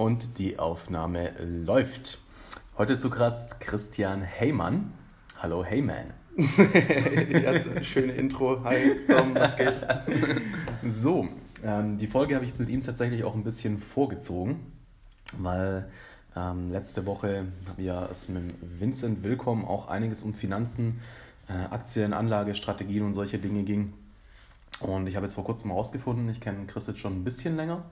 Und die Aufnahme läuft. Heute zu krass Christian Heymann. Hallo Heyman. ja, schöne Intro. Hi, Tom, was geht? so, ähm, die Folge habe ich jetzt mit ihm tatsächlich auch ein bisschen vorgezogen, weil ähm, letzte Woche habe ich ja es mit Vincent Willkommen auch einiges um Finanzen, äh, Aktien, Anlage, Strategien und solche Dinge ging. Und ich habe jetzt vor kurzem herausgefunden, ich kenne Chris jetzt schon ein bisschen länger,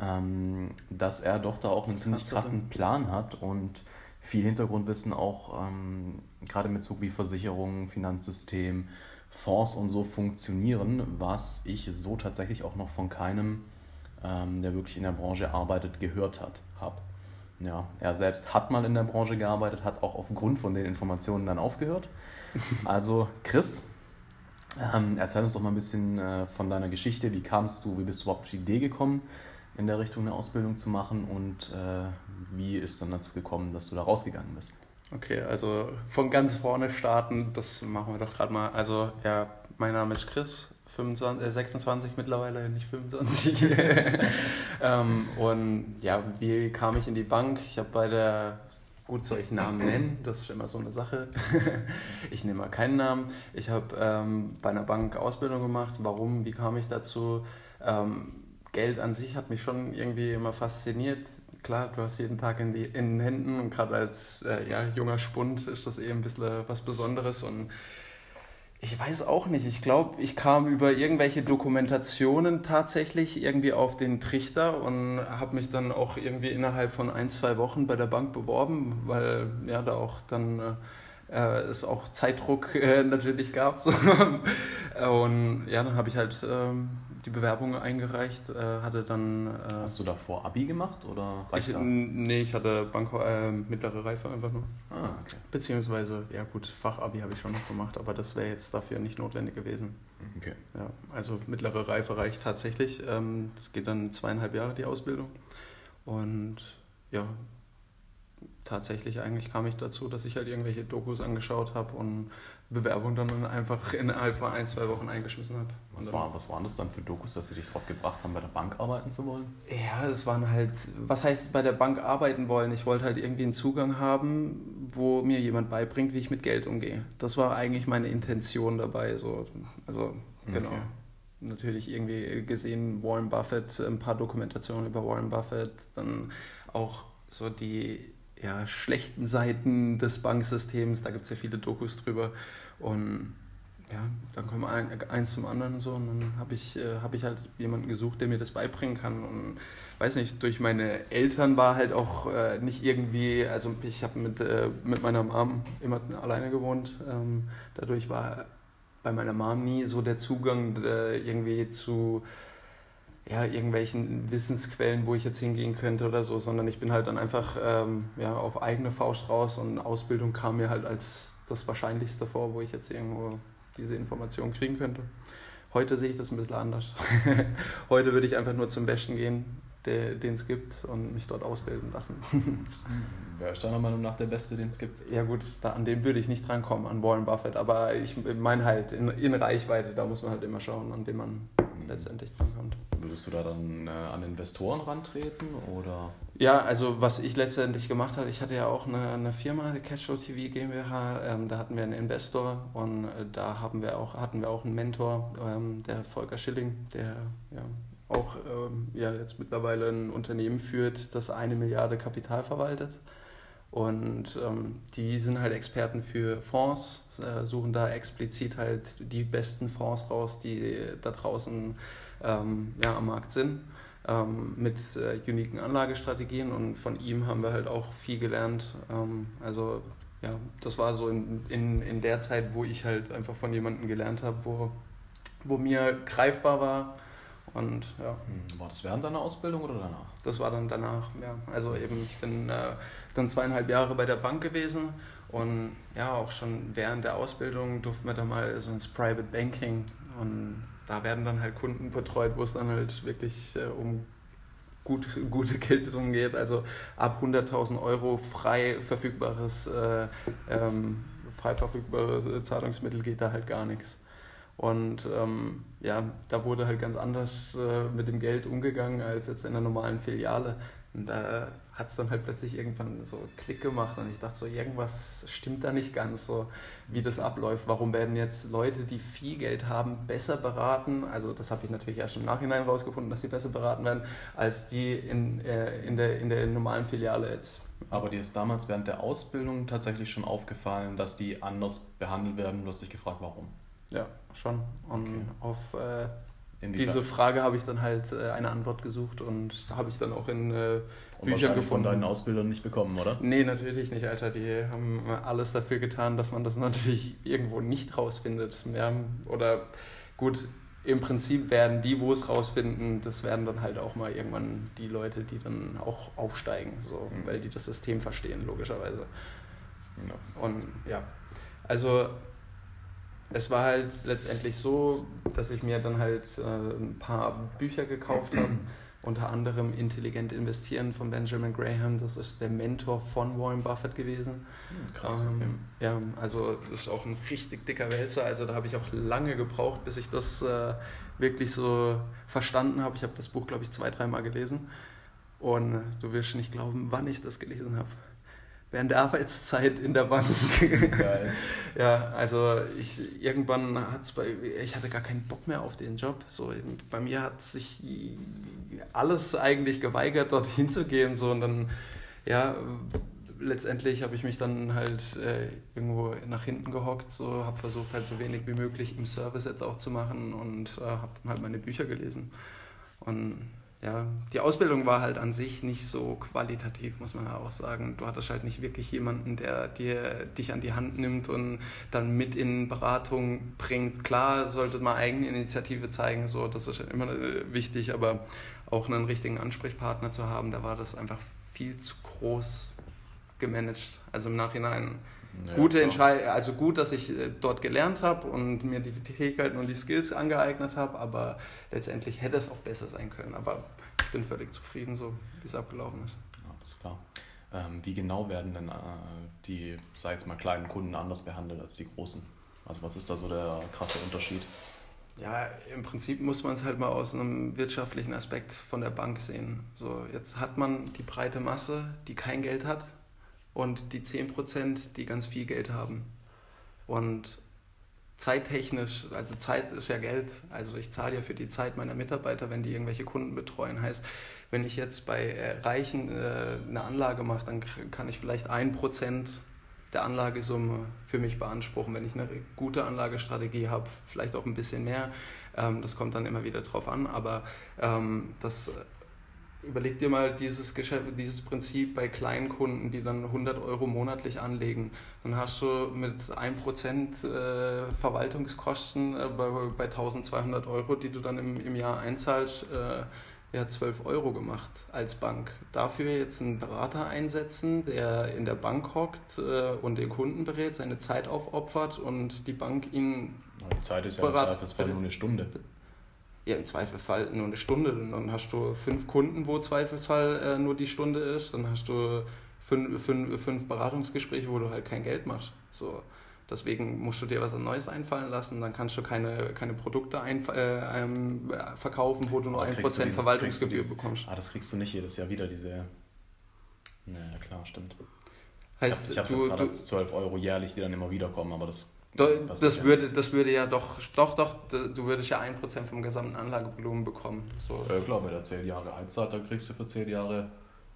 ähm, dass er doch da auch einen ziemlich krassen Plan hat und viel Hintergrundwissen auch ähm, gerade mit so wie Versicherungen, Finanzsystem, Fonds und so funktionieren, was ich so tatsächlich auch noch von keinem, ähm, der wirklich in der Branche arbeitet, gehört hat, habe. Ja, er selbst hat mal in der Branche gearbeitet, hat auch aufgrund von den Informationen dann aufgehört. Also Chris, ähm, erzähl uns doch mal ein bisschen äh, von deiner Geschichte. Wie kamst du, wie bist du überhaupt auf die Idee gekommen, in der Richtung eine Ausbildung zu machen und äh, wie ist dann dazu gekommen, dass du da rausgegangen bist? Okay, also von ganz vorne starten, das machen wir doch gerade mal. Also ja, mein Name ist Chris, 25, äh, 26 mittlerweile, nicht 25. ähm, und ja, wie kam ich in die Bank? Ich habe bei der, gut soll ich Namen nennen, das ist immer so eine Sache. ich nehme mal keinen Namen. Ich habe ähm, bei einer Bank Ausbildung gemacht. Warum, wie kam ich dazu? Ähm, Geld an sich hat mich schon irgendwie immer fasziniert. Klar, du hast jeden Tag in, die, in den Händen und gerade als äh, ja, junger Spund ist das eben ein bisschen was Besonderes und ich weiß auch nicht. Ich glaube, ich kam über irgendwelche Dokumentationen tatsächlich irgendwie auf den Trichter und habe mich dann auch irgendwie innerhalb von ein, zwei Wochen bei der Bank beworben, weil ja da auch dann äh, es auch Zeitdruck äh, natürlich gab. Und ja, dann habe ich halt ähm, die Bewerbung eingereicht, äh, hatte dann. Äh, Hast du davor Abi gemacht oder ich, Nee, ich hatte Bank äh, mittlere Reife einfach nur. Ah, okay. Beziehungsweise, ja gut, Fachabi habe ich schon noch gemacht, aber das wäre jetzt dafür nicht notwendig gewesen. Okay. Ja, also mittlere Reife reicht tatsächlich. Es ähm, geht dann zweieinhalb Jahre die Ausbildung. Und ja, tatsächlich eigentlich kam ich dazu, dass ich halt irgendwelche Dokus angeschaut habe und Bewerbung dann einfach innerhalb von ein, zwei Wochen eingeschmissen habe. Was, war, was waren das dann für Dokus, dass sie dich darauf gebracht haben, bei der Bank arbeiten zu wollen? Ja, es waren halt, was heißt bei der Bank arbeiten wollen? Ich wollte halt irgendwie einen Zugang haben, wo mir jemand beibringt, wie ich mit Geld umgehe. Das war eigentlich meine Intention dabei. So. Also, genau. Okay. Natürlich irgendwie gesehen Warren Buffett, ein paar Dokumentationen über Warren Buffett, dann auch so die ja, schlechten Seiten des Banksystems. Da gibt es ja viele Dokus drüber. Und ja, dann kommt ein, eins zum anderen und so. Und dann habe ich, äh, hab ich halt jemanden gesucht, der mir das beibringen kann. Und weiß nicht, durch meine Eltern war halt auch äh, nicht irgendwie, also ich habe mit, äh, mit meiner Mom immer alleine gewohnt. Ähm, dadurch war bei meiner Mom nie so der Zugang äh, irgendwie zu ja, irgendwelchen Wissensquellen, wo ich jetzt hingehen könnte oder so, sondern ich bin halt dann einfach ähm, ja, auf eigene Faust raus und Ausbildung kam mir halt als das Wahrscheinlichste vor, wo ich jetzt irgendwo diese Information kriegen könnte. Heute sehe ich das ein bisschen anders. Heute würde ich einfach nur zum Besten gehen, den es gibt und mich dort ausbilden lassen. Wer ist deiner Meinung nach der Beste, den es gibt? Ja gut, da, an den würde ich nicht drankommen, an Warren Buffett, aber ich meine halt in, in Reichweite, da muss man halt immer schauen, an dem man mhm. letztendlich drankommt. Würdest du da dann äh, an Investoren rantreten oder? Ja, also was ich letztendlich gemacht habe, ich hatte ja auch eine, eine Firma, die Cashflow TV GmbH, ähm, da hatten wir einen Investor und äh, da haben wir auch, hatten wir auch einen Mentor, ähm, der Volker Schilling, der ja, auch ähm, ja, jetzt mittlerweile ein Unternehmen führt, das eine Milliarde Kapital verwaltet. Und ähm, die sind halt Experten für Fonds, äh, suchen da explizit halt die besten Fonds raus, die da draußen ähm, ja, am Markt sind, ähm, mit äh, uniken Anlagestrategien. Und von ihm haben wir halt auch viel gelernt. Ähm, also ja, das war so in, in, in der Zeit, wo ich halt einfach von jemandem gelernt habe, wo, wo mir greifbar war, und ja. Hm, war das während deiner Ausbildung oder danach? Das war dann danach, ja. Also eben, ich bin äh, dann zweieinhalb Jahre bei der Bank gewesen und ja, auch schon während der Ausbildung durften wir da mal so ins Private Banking und da werden dann halt Kunden betreut, wo es dann halt wirklich äh, um gut, gute Geldsummen geht. Also ab 100.000 Euro frei verfügbares, äh, ähm, frei verfügbare Zahlungsmittel geht da halt gar nichts. Und ähm, ja, da wurde halt ganz anders äh, mit dem Geld umgegangen als jetzt in einer normalen Filiale. Und da hat es dann halt plötzlich irgendwann so Klick gemacht und ich dachte so, irgendwas stimmt da nicht ganz so, wie das abläuft. Warum werden jetzt Leute, die viel Geld haben, besser beraten? Also das habe ich natürlich erst im Nachhinein rausgefunden, dass sie besser beraten werden, als die in, äh, in, der, in der normalen Filiale jetzt. Aber dir ist damals während der Ausbildung tatsächlich schon aufgefallen, dass die anders behandelt werden. Du hast dich gefragt, warum? Ja, schon. Und okay. auf äh, diese Frage habe ich dann halt äh, eine Antwort gesucht und habe ich dann auch in Büchern gefunden. von deinen Ausbildern nicht bekommen, oder? Nee, natürlich nicht, Alter. Die haben alles dafür getan, dass man das natürlich irgendwo nicht rausfindet. Ja, oder gut, im Prinzip werden die, wo es rausfinden, das werden dann halt auch mal irgendwann die Leute, die dann auch aufsteigen, so, mhm. weil die das System verstehen, logischerweise. Ja. Und ja, also es war halt letztendlich so, dass ich mir dann halt äh, ein paar Bücher gekauft habe, unter anderem Intelligent Investieren von Benjamin Graham, das ist der Mentor von Warren Buffett gewesen. Hm, krass. Ähm, ja, also das ist auch ein richtig dicker Wälzer, also da habe ich auch lange gebraucht, bis ich das äh, wirklich so verstanden habe. Ich habe das Buch, glaube ich, zwei, dreimal gelesen und du wirst nicht glauben, wann ich das gelesen habe während der Arbeitszeit in der Bank. Geil. ja, also ich irgendwann hat's bei ich hatte gar keinen Bock mehr auf den Job. So bei mir hat sich alles eigentlich geweigert, dorthin zu gehen. So und dann ja letztendlich habe ich mich dann halt äh, irgendwo nach hinten gehockt, so habe versucht halt so wenig wie möglich im Service jetzt auch zu machen und äh, habe dann halt meine Bücher gelesen und ja, die Ausbildung war halt an sich nicht so qualitativ, muss man ja auch sagen. Du hattest halt nicht wirklich jemanden, der dir, dich an die Hand nimmt und dann mit in Beratung bringt. Klar sollte man Eigeninitiative zeigen, so, das ist immer äh, wichtig, aber auch einen richtigen Ansprechpartner zu haben, da war das einfach viel zu groß gemanagt. Also im Nachhinein ja, gute Entscheidung, also gut, dass ich äh, dort gelernt habe und mir die Fähigkeiten und die Skills angeeignet habe, aber letztendlich hätte es auch besser sein können. Aber ich bin völlig zufrieden, so wie es abgelaufen ist. Ja, ist klar. Ähm, wie genau werden denn äh, die, sag jetzt mal, kleinen Kunden anders behandelt als die großen? Also was ist da so der krasse Unterschied? Ja, im Prinzip muss man es halt mal aus einem wirtschaftlichen Aspekt von der Bank sehen. So, jetzt hat man die breite Masse, die kein Geld hat, und die 10%, die ganz viel Geld haben. Und zeittechnisch, also Zeit ist ja Geld, also ich zahle ja für die Zeit meiner Mitarbeiter, wenn die irgendwelche Kunden betreuen. Heißt, wenn ich jetzt bei Reichen äh, eine Anlage mache, dann kann ich vielleicht ein Prozent der Anlagesumme für mich beanspruchen. Wenn ich eine gute Anlagestrategie habe, vielleicht auch ein bisschen mehr. Ähm, das kommt dann immer wieder drauf an, aber ähm, das Überleg dir mal dieses, Geschäft, dieses Prinzip bei kleinen Kunden, die dann 100 Euro monatlich anlegen. Dann hast du mit 1% äh, Verwaltungskosten äh, bei, bei 1200 Euro, die du dann im, im Jahr einzahlst, äh, ja, 12 Euro gemacht als Bank. Dafür jetzt einen Berater einsetzen, der in der Bank hockt und den Kunden berät, seine Zeit aufopfert und die Bank ihn. Die Zeit ist ja im Zweifelsfall nur eine Stunde ja, im Zweifelsfall nur eine Stunde. Dann hast du fünf Kunden, wo Zweifelsfall äh, nur die Stunde ist. Dann hast du fünf, fünf, fünf Beratungsgespräche, wo du halt kein Geld machst. So. Deswegen musst du dir was Neues einfallen lassen, dann kannst du keine, keine Produkte ein, äh, ähm, verkaufen, wo du nur ein Prozent Verwaltungsgebühr dieses, bekommst. Ah, das kriegst du nicht jedes Jahr wieder, diese. Naja, klar, stimmt. Heißt, ich habe hab jetzt gerade 12 Euro jährlich, die dann immer wiederkommen, aber das das, das würde, das würde ja doch, doch, doch, du würdest ja 1% vom gesamten Anlagevolumen bekommen. So. Ja, klar, wenn er 10 Jahre Heizart, dann kriegst du für 10 Jahre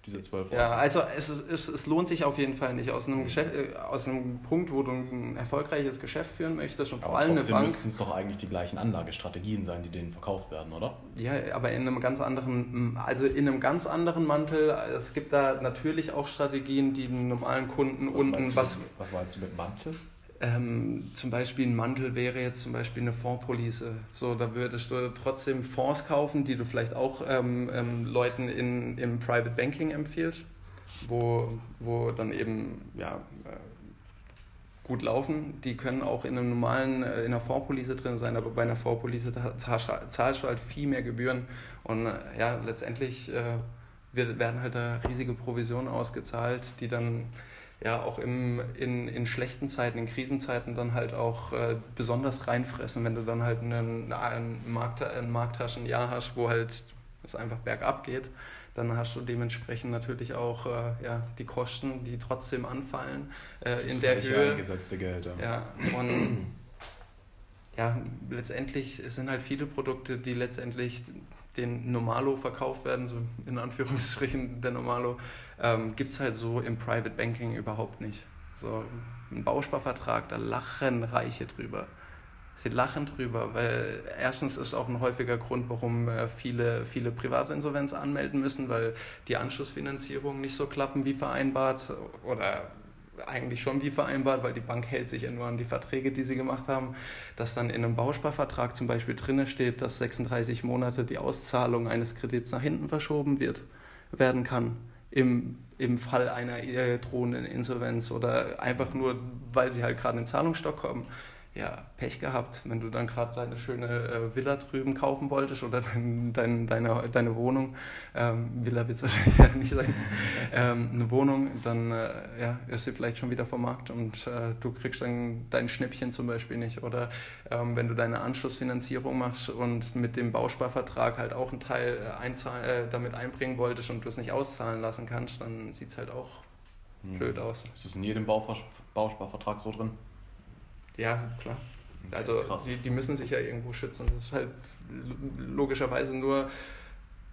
diese 12 Euro. Ja, also es, ist, es, es lohnt sich auf jeden Fall nicht. Aus einem, Geschäft, äh, aus einem Punkt, wo du ein erfolgreiches Geschäft führen möchtest und vor allem eine Bank. müssten es doch eigentlich die gleichen Anlagestrategien sein, die denen verkauft werden, oder? Ja, aber in einem ganz anderen, also in einem ganz anderen Mantel. Es gibt da natürlich auch Strategien, die den normalen Kunden was unten. Was, was meinst du mit Mantel? Ähm, zum Beispiel ein Mantel wäre jetzt zum Beispiel eine Fondspolice. So, da würdest du trotzdem Fonds kaufen, die du vielleicht auch ähm, ähm, Leuten in, im Private Banking empfiehlst, wo, wo dann eben ja, äh, gut laufen. Die können auch in einem normalen, äh, in einer Fondspolice drin sein, aber bei einer Fondspolice zahlst du halt viel mehr Gebühren und äh, ja, letztendlich äh, werden halt da riesige Provisionen ausgezahlt, die dann ja auch im, in, in schlechten Zeiten, in Krisenzeiten dann halt auch äh, besonders reinfressen, wenn du dann halt einen, einen, Markt, ein Markttaschenjahr hast, wo halt es einfach bergab geht, dann hast du dementsprechend natürlich auch äh, ja, die Kosten, die trotzdem anfallen äh, in der Höhe. Eingesetzte Gelder. Ja, und ja, letztendlich sind halt viele Produkte, die letztendlich den Normalo verkauft werden, so in Anführungsstrichen der Normalo, ähm, gibt es halt so im Private Banking überhaupt nicht. So ein Bausparvertrag, da lachen Reiche drüber. Sie lachen drüber, weil erstens ist auch ein häufiger Grund, warum äh, viele, viele Privatinsolvenz anmelden müssen, weil die Anschlussfinanzierungen nicht so klappen wie vereinbart oder eigentlich schon wie vereinbart, weil die Bank hält sich ja nur an die Verträge, die sie gemacht haben, dass dann in einem Bausparvertrag zum Beispiel drinne steht, dass 36 Monate die Auszahlung eines Kredits nach hinten verschoben wird, werden kann im, im Fall einer drohenden Insolvenz oder einfach nur, weil sie halt gerade in Zahlungsstock kommen ja, Pech gehabt, wenn du dann gerade deine schöne äh, Villa drüben kaufen wolltest oder dein, dein, deine, deine Wohnung, ähm, Villa wird es wahrscheinlich nicht sein, ähm, eine Wohnung, dann äh, ja, ist sie vielleicht schon wieder vom Markt und äh, du kriegst dann dein Schnäppchen zum Beispiel nicht. Oder ähm, wenn du deine Anschlussfinanzierung machst und mit dem Bausparvertrag halt auch einen Teil äh, einzahl, äh, damit einbringen wolltest und du es nicht auszahlen lassen kannst, dann sieht es halt auch hm. blöd aus. Ist das in jedem Bausparvertrag so drin? Ja, klar. Also die, die müssen sich ja irgendwo schützen. Das ist halt logischerweise nur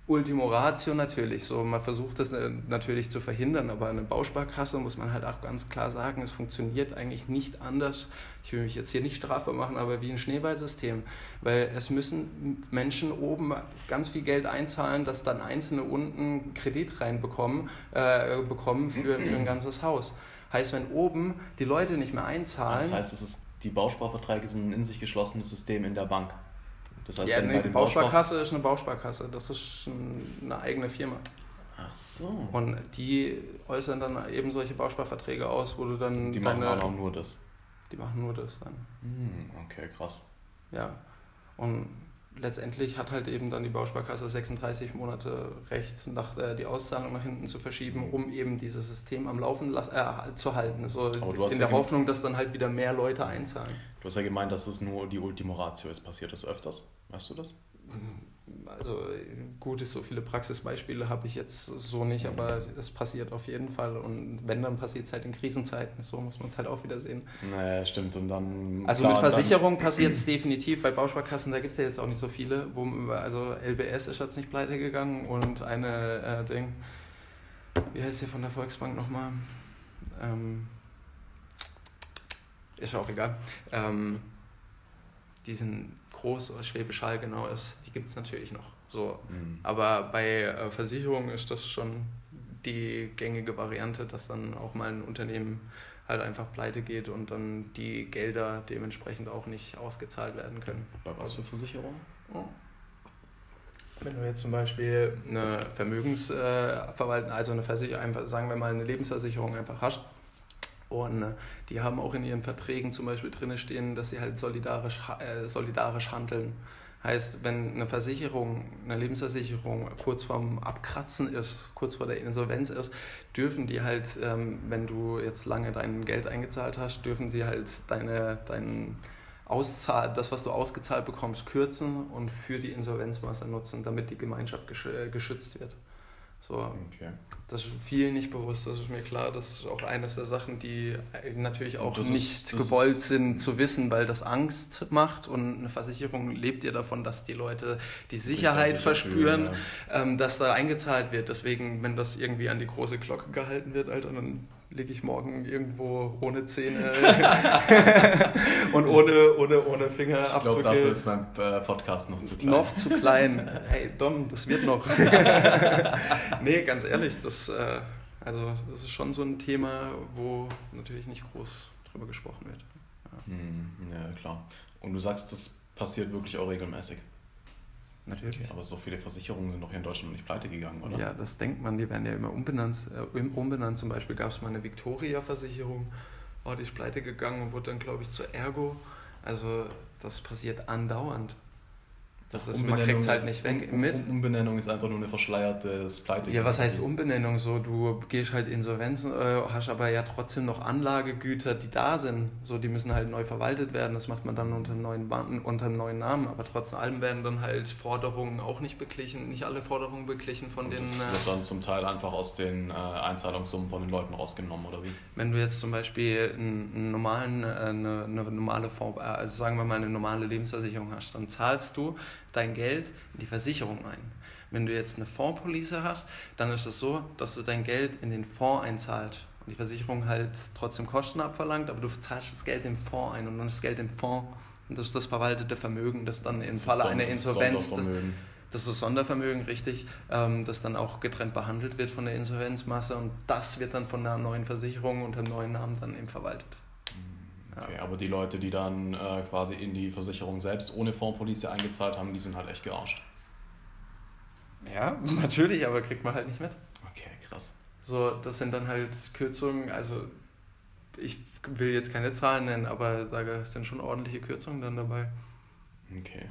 Ultimo Ratio natürlich. So, man versucht das äh, natürlich zu verhindern, aber eine Bausparkasse muss man halt auch ganz klar sagen, es funktioniert eigentlich nicht anders. Ich will mich jetzt hier nicht strafbar machen, aber wie ein Schneeballsystem. Weil es müssen Menschen oben ganz viel Geld einzahlen, dass dann Einzelne unten Kredit reinbekommen äh, bekommen für, für ein ganzes Haus. Heißt, wenn oben die Leute nicht mehr einzahlen. Das heißt, es ist die Bausparverträge sind ein in sich geschlossenes System in der Bank. Das heißt, ja, eine Bausparkasse ist eine Bausparkasse, das ist eine eigene Firma. Ach so. Und die äußern dann eben solche Bausparverträge aus, wo du dann. Die machen deine, auch nur das. Die machen nur das dann. Hm, okay, krass. Ja. Und letztendlich hat halt eben dann die Bausparkasse 36 Monate Recht, nach, äh, die Auszahlung nach hinten zu verschieben, um eben dieses System am Laufen äh, zu halten. So in der Hoffnung, dass dann halt wieder mehr Leute einzahlen. Du hast ja gemeint, dass es nur die Ultimo Ratio ist. Passiert das öfters? Weißt du das? Also gut, so viele Praxisbeispiele habe ich jetzt so nicht, aber es passiert auf jeden Fall. Und wenn, dann passiert es halt in Krisenzeiten. So muss man es halt auch wieder sehen. Naja, stimmt. Und dann. Also klar, mit Versicherung passiert es definitiv. Bei Bausparkassen, da gibt es ja jetzt auch nicht so viele. Wo, also LBS ist jetzt nicht pleite gegangen und eine äh, Ding. Wie heißt sie von der Volksbank nochmal? Ähm, ist auch egal. Ähm, die sind groß, Schwäbisch Hall genau ist, die gibt es natürlich noch. So. Mhm. Aber bei äh, Versicherungen ist das schon die gängige Variante, dass dann auch mal ein Unternehmen halt einfach pleite geht und dann die Gelder dementsprechend auch nicht ausgezahlt werden können. Bei was für Versicherungen? Oh. Wenn du jetzt zum Beispiel eine Vermögensverwaltung, also eine Versicherung, sagen wir mal eine Lebensversicherung einfach hast, und äh, die haben auch in ihren Verträgen zum Beispiel drin stehen, dass sie halt solidarisch, äh, solidarisch handeln. Heißt, wenn eine Versicherung, eine Lebensversicherung kurz vorm Abkratzen ist, kurz vor der Insolvenz ist, dürfen die halt, ähm, wenn du jetzt lange dein Geld eingezahlt hast, dürfen sie halt deine, dein Auszahl, das, was du ausgezahlt bekommst, kürzen und für die Insolvenzmasse nutzen, damit die Gemeinschaft geschützt wird. So, okay. Das ist vielen nicht bewusst, das ist mir klar. Das ist auch eines der Sachen, die natürlich auch nicht ist, gewollt sind zu wissen, weil das Angst macht und eine Versicherung lebt ja davon, dass die Leute die Sicherheit verspüren, fühlen, ja. ähm, dass da eingezahlt wird. Deswegen, wenn das irgendwie an die große Glocke gehalten wird, Alter, dann liege ich morgen irgendwo ohne Zähne und ohne, ohne, ohne Fingerabdrücke. Ich glaube, dafür ist mein äh, Podcast noch zu klein. Noch zu klein. Hey, Dom, das wird noch. nee, ganz ehrlich, das, äh, also, das ist schon so ein Thema, wo natürlich nicht groß drüber gesprochen wird. Ja. Hm, ja, klar. Und du sagst, das passiert wirklich auch regelmäßig. Natürlich. Okay, aber so viele Versicherungen sind doch hier in Deutschland nicht pleite gegangen, oder? Ja, das denkt man, die werden ja immer umbenannt. Äh, umbenannt. Zum Beispiel gab es mal eine Victoria-Versicherung, oh, die ist pleite gegangen und wurde dann, glaube ich, zur Ergo. Also das passiert andauernd. Das ist, man kriegt es halt nicht weg mit. Umbenennung ist einfach nur eine verschleiertes Pleite. Ja, was heißt Umbenennung? So, du gehst halt Insolvenzen, äh, hast aber ja trotzdem noch Anlagegüter, die da sind. So, die müssen halt neu verwaltet werden. Das macht man dann unter einem neuen, unter einem neuen Namen. Aber trotz allem werden dann halt Forderungen auch nicht beglichen, nicht alle Forderungen beglichen von Und den. Das wird dann zum Teil einfach aus den äh, Einzahlungssummen von den Leuten rausgenommen, oder wie? Wenn du jetzt zum Beispiel einen, normalen, äh, eine, eine normale Form, äh, also sagen wir mal eine normale Lebensversicherung hast, dann zahlst du dein Geld in die Versicherung ein. Wenn du jetzt eine Fondspolice hast, dann ist es so, dass du dein Geld in den Fonds einzahlst und die Versicherung halt trotzdem Kosten abverlangt, aber du zahlst das Geld im Fonds ein und dann das Geld im Fonds und das ist das verwaltete Vermögen, das dann im Falle einer Insolvenz, das, das ist das Sondervermögen, richtig, ähm, das dann auch getrennt behandelt wird von der Insolvenzmasse und das wird dann von einer neuen Versicherung unter dem neuen Namen dann eben verwaltet. Okay, aber die Leute, die dann äh, quasi in die Versicherung selbst ohne Fondspolice eingezahlt haben, die sind halt echt gearscht. Ja, natürlich, aber kriegt man halt nicht mit. Okay, krass. So, das sind dann halt Kürzungen, also ich will jetzt keine Zahlen nennen, aber sage, es sind schon ordentliche Kürzungen dann dabei. Okay.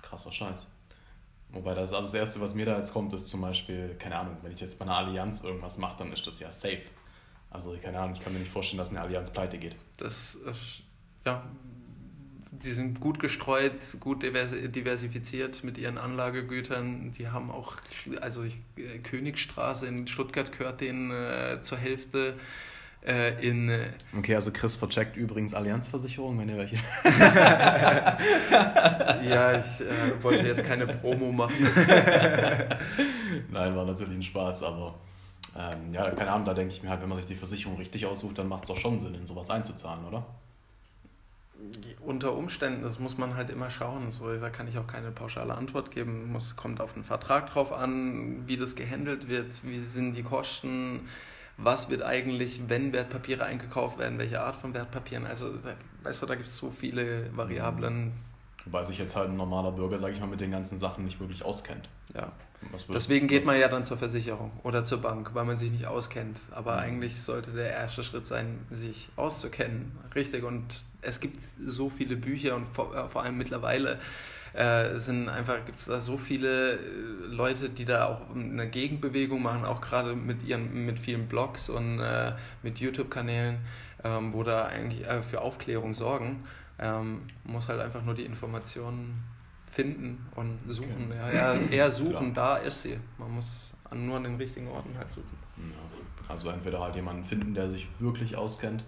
Krasser Scheiß. Wobei das, also das Erste, was mir da jetzt kommt, ist zum Beispiel, keine Ahnung, wenn ich jetzt bei einer Allianz irgendwas mache, dann ist das ja safe. Also, keine Ahnung, ich kann mir nicht vorstellen, dass eine Allianz pleite geht. Das ist, ja, die sind gut gestreut, gut diversifiziert mit ihren Anlagegütern. Die haben auch, also ich, äh, Königstraße in Stuttgart gehört denen äh, zur Hälfte. Äh, in, äh okay, also Chris vercheckt übrigens Allianzversicherung, wenn ihr welche. ja, ich äh, wollte jetzt keine Promo machen. Nein, war natürlich ein Spaß, aber ähm, ja, keine Ahnung, da denke ich mir halt, wenn man sich die Versicherung richtig aussucht, dann macht es auch schon Sinn, in sowas einzuzahlen, oder? Unter Umständen, das muss man halt immer schauen. So, da kann ich auch keine pauschale Antwort geben. Es kommt auf den Vertrag drauf an, wie das gehandelt wird, wie sind die Kosten, was wird eigentlich, wenn Wertpapiere eingekauft werden, welche Art von Wertpapieren. Also, weißt du, da gibt es so viele Variablen. Wobei sich jetzt halt ein normaler Bürger, sage ich mal, mit den ganzen Sachen nicht wirklich auskennt. Ja. Deswegen geht man ja dann zur Versicherung oder zur Bank, weil man sich nicht auskennt. Aber mhm. eigentlich sollte der erste Schritt sein, sich auszukennen. Richtig. Und es gibt so viele Bücher und vor, äh, vor allem mittlerweile äh, sind einfach gibt es da so viele äh, Leute, die da auch eine Gegenbewegung machen, auch gerade mit ihren mit vielen Blogs und äh, mit YouTube-Kanälen, ähm, wo da eigentlich äh, für Aufklärung sorgen. Ähm, muss halt einfach nur die Informationen finden und suchen. Okay. Ja, eher, eher suchen, Klar. da ist sie. Man muss nur an den richtigen Orten halt suchen. Ja. Also entweder halt jemanden finden, der sich wirklich auskennt.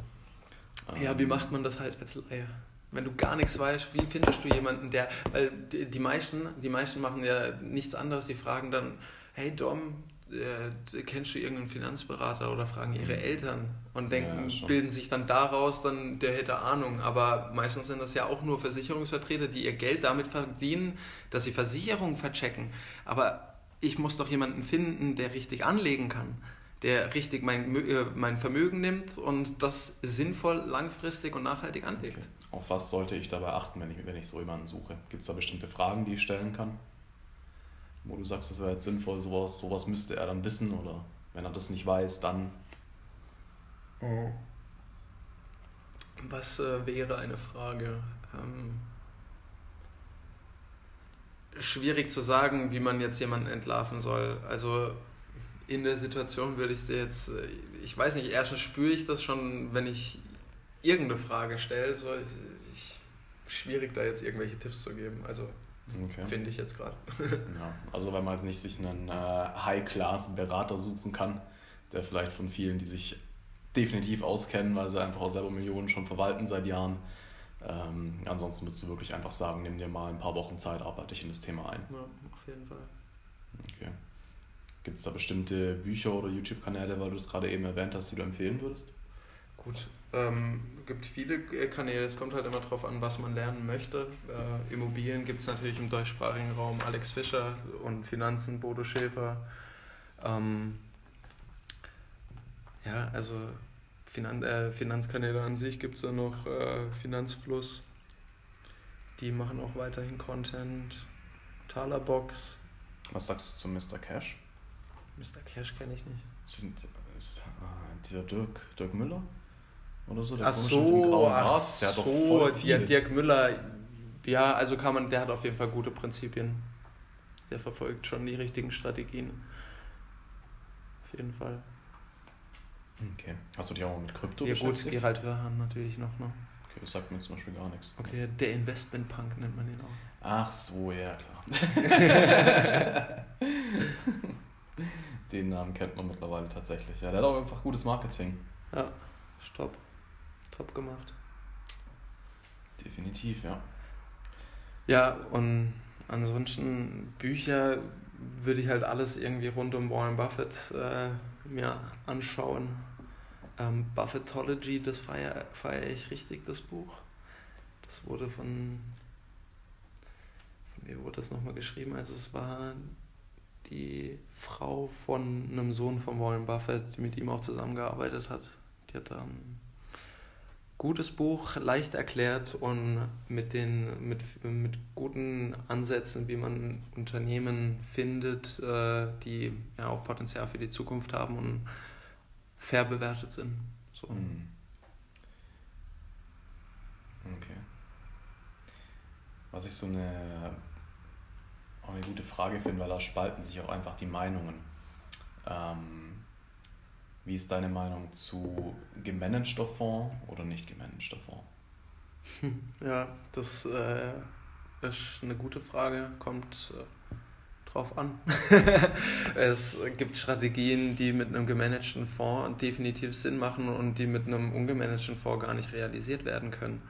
Ja, wie ähm, macht man das halt als Laie? Wenn du gar nichts weißt, wie findest du jemanden, der, weil die, die meisten, die meisten machen ja nichts anderes, die fragen dann, hey Dom, äh, kennst du irgendeinen Finanzberater oder fragen ihre Eltern und denken, ja, bilden sich dann daraus, dann der hätte Ahnung. Aber meistens sind das ja auch nur Versicherungsvertreter, die ihr Geld damit verdienen, dass sie Versicherungen verchecken. Aber ich muss doch jemanden finden, der richtig anlegen kann, der richtig mein, äh, mein Vermögen nimmt und das sinnvoll, langfristig und nachhaltig anlegt. Okay. Auf was sollte ich dabei achten, wenn ich, wenn ich so jemanden suche? Gibt es da bestimmte Fragen, die ich stellen kann? Wo du sagst, das wäre jetzt sinnvoll, sowas, sowas müsste er dann wissen oder wenn er das nicht weiß, dann. Oh. Was äh, wäre eine Frage? Ähm, schwierig zu sagen, wie man jetzt jemanden entlarven soll. Also in der Situation würde ich es dir jetzt, äh, ich weiß nicht, erstens spüre ich das schon, wenn ich irgendeine Frage stelle. So, ich, ich, schwierig da jetzt irgendwelche Tipps zu geben. Also Okay. Finde ich jetzt gerade. ja, also wenn man jetzt nicht sich einen äh, High-Class-Berater suchen kann, der vielleicht von vielen, die sich definitiv auskennen, weil sie einfach auch selber Millionen schon verwalten seit Jahren. Ähm, ansonsten würdest du wirklich einfach sagen, nimm dir mal ein paar Wochen Zeit, arbeite dich in das Thema ein. Ja, auf jeden Fall. Okay. Gibt es da bestimmte Bücher oder YouTube-Kanäle, weil du es gerade eben erwähnt hast, die du empfehlen würdest? Gut, ähm, gibt viele äh, Kanäle, es kommt halt immer darauf an, was man lernen möchte. Äh, Immobilien gibt es natürlich im deutschsprachigen Raum Alex Fischer und Finanzen Bodo Schäfer. Ähm, ja, also Finan äh, Finanzkanäle an sich gibt es da noch äh, Finanzfluss. Die machen auch weiterhin Content. Talerbox. Was sagst du zu Mr. Cash? Mr. Cash kenne ich nicht. Sind, ist, äh, dieser Dirk, Dirk Müller? Oder so. Der ach so, ach der so, ja, Dirk Müller, ja, also kann man, der hat auf jeden Fall gute Prinzipien. Der verfolgt schon die richtigen Strategien. Auf jeden Fall. Okay. Hast du dich auch mit Krypto Ja gut, Gerald Hörhan natürlich noch, ne? Okay, das sagt mir zum Beispiel gar nichts. Okay, der Investment-Punk nennt man ihn auch. Ach so, ja klar. Den Namen kennt man mittlerweile tatsächlich. Ja, der hat auch einfach gutes Marketing. Ja, stopp. Top gemacht. Definitiv, ja. Ja, und ansonsten Bücher würde ich halt alles irgendwie rund um Warren Buffett äh, mir anschauen. Ähm, Buffettology, das feiere feier ich richtig, das Buch. Das wurde von, von mir wurde das nochmal geschrieben? Also es war die Frau von einem Sohn von Warren Buffett, die mit ihm auch zusammengearbeitet hat. Die hat dann gutes Buch, leicht erklärt und mit, den, mit, mit guten Ansätzen, wie man Unternehmen findet, äh, die ja auch Potenzial für die Zukunft haben und fair bewertet sind. So. Hm. Okay. Was ich so eine, eine gute Frage finde, weil da spalten sich auch einfach die Meinungen. Ähm, wie ist deine Meinung zu gemanagter Fonds oder nicht gemanagter Fonds? Ja, das äh, ist eine gute Frage, kommt äh, drauf an. es gibt Strategien, die mit einem gemanagten Fonds definitiv Sinn machen und die mit einem ungemanagten Fonds gar nicht realisiert werden können.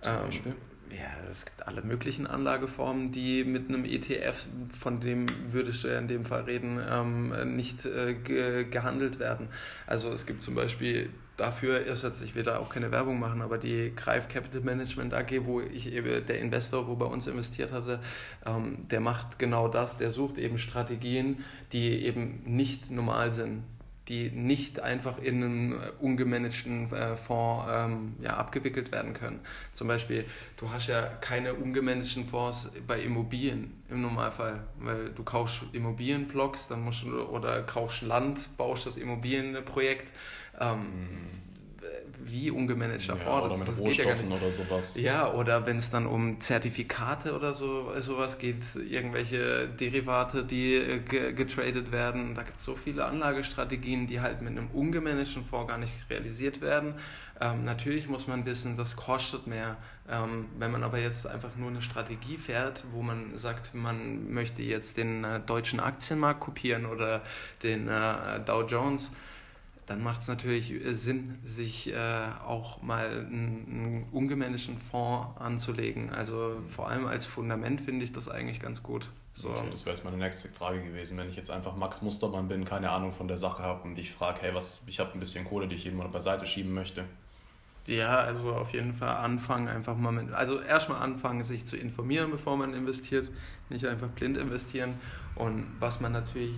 Zum Beispiel? Ähm, ja, es gibt alle möglichen Anlageformen, die mit einem ETF, von dem würdest du ja in dem Fall reden, ähm, nicht äh, ge gehandelt werden. Also es gibt zum Beispiel dafür ist jetzt, ich will da auch keine Werbung machen, aber die Greif Capital Management AG, wo ich eben der Investor, wo bei uns investiert hatte, ähm, der macht genau das, der sucht eben Strategien, die eben nicht normal sind die nicht einfach in einem äh, ungemanagten äh, Fonds ähm, ja, abgewickelt werden können. Zum Beispiel, du hast ja keine ungemanagten Fonds bei Immobilien im Normalfall, weil du kaufst Immobilienblocks, dann musst du oder kaufst Land, baust das Immobilienprojekt. Ähm, mhm wie ungemanagter ja, Fonds. Oder mit das Rohstoffen ja oder sowas. Ja, oder wenn es dann um Zertifikate oder so sowas geht, irgendwelche Derivate, die getradet werden. Da gibt es so viele Anlagestrategien, die halt mit einem ungemanagten Fonds gar nicht realisiert werden. Ähm, natürlich muss man wissen, das kostet mehr. Ähm, wenn man aber jetzt einfach nur eine Strategie fährt, wo man sagt, man möchte jetzt den äh, deutschen Aktienmarkt kopieren oder den äh, Dow Jones, dann macht es natürlich äh, Sinn, sich äh, auch mal einen, einen ungemanagten Fonds anzulegen. Also vor allem als Fundament finde ich das eigentlich ganz gut. So. Okay, das wäre jetzt meine nächste Frage gewesen. Wenn ich jetzt einfach Max Mustermann bin, keine Ahnung von der Sache habe und ich frage, hey, was, ich habe ein bisschen Kohle, die ich jeden Monat beiseite schieben möchte. Ja, also auf jeden Fall anfangen, einfach mal mit, also erstmal anfangen, sich zu informieren, bevor man investiert, nicht einfach blind investieren. Und was man natürlich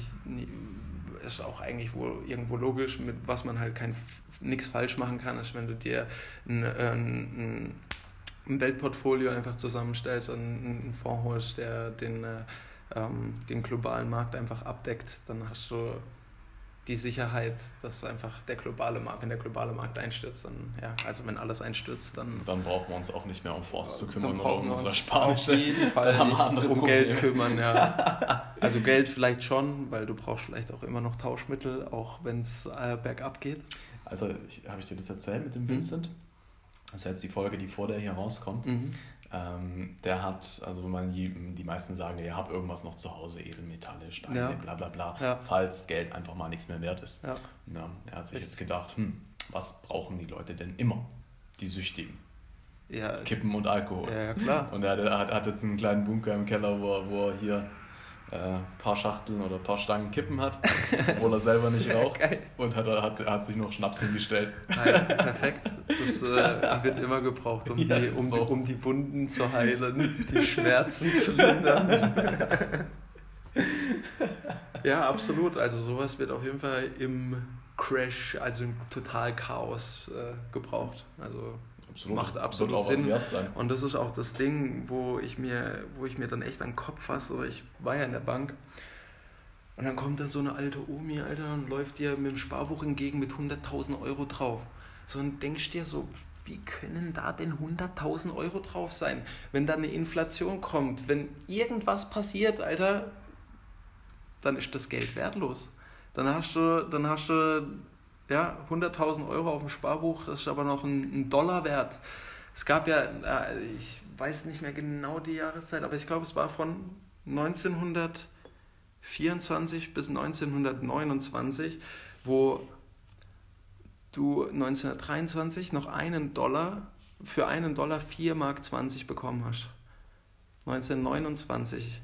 ist auch eigentlich wohl irgendwo logisch, mit was man halt kein nichts falsch machen kann, ist, wenn du dir ein, äh, ein, ein Weltportfolio einfach zusammenstellst und einen Fonds holst, der den, äh, ähm, den globalen Markt einfach abdeckt, dann hast du die Sicherheit, dass einfach der globale Markt, wenn der globale Markt einstürzt, dann, ja, also wenn alles einstürzt, dann. Dann brauchen wir uns auch nicht mehr um Fonds zu kümmern oder um unser Spanische. Auf jeden Fall dann nicht andere um. Geld kümmern, ja. also Geld vielleicht schon, weil du brauchst vielleicht auch immer noch Tauschmittel, auch wenn es äh, bergab geht. Also, habe ich dir das erzählt mit dem mhm. Vincent? Das ist jetzt die Folge, die vor der hier rauskommt. Mhm. Ähm, der hat, also man, die, meisten sagen, ihr habt irgendwas noch zu Hause, Edelmetalle, Steine, ja. bla bla bla, ja. falls Geld einfach mal nichts mehr wert ist. Ja. ja er hat sich Richtig. jetzt gedacht, hm, was brauchen die Leute denn immer? Die Süchtigen. Ja. Kippen und Alkohol. Ja, klar. Und er hat, hat, jetzt einen kleinen Bunker im Keller, wo, wo er hier äh, paar Schachteln oder paar Stangen Kippen hat, obwohl er selber nicht raucht. Geil. Und hat, hat, hat sich noch Schnaps hingestellt. Nein, perfekt. Das äh, wird immer gebraucht, um, ja, die, um, so. die, um die Wunden zu heilen, die Schmerzen zu lindern. ja, absolut. Also sowas wird auf jeden Fall im Crash, also im Totalchaos äh, gebraucht. Also absolut. macht absolut Sinn. Und das ist auch das Ding, wo ich mir, wo ich mir dann echt an den Kopf fasse. Ich war ja in der Bank und dann kommt dann so eine alte Omi, Alter, und läuft dir mit dem Sparbuch entgegen mit 100.000 Euro drauf. So und denkst dir so, wie können da denn 100.000 Euro drauf sein? Wenn da eine Inflation kommt, wenn irgendwas passiert, Alter, dann ist das Geld wertlos. Dann hast du, dann hast du ja, 100.000 Euro auf dem Sparbuch, das ist aber noch ein, ein Dollar wert. Es gab ja, äh, ich weiß nicht mehr genau die Jahreszeit, aber ich glaube, es war von 1924 bis 1929, wo du 1923 noch einen Dollar für einen Dollar 4 Mark 20 bekommen hast. 1929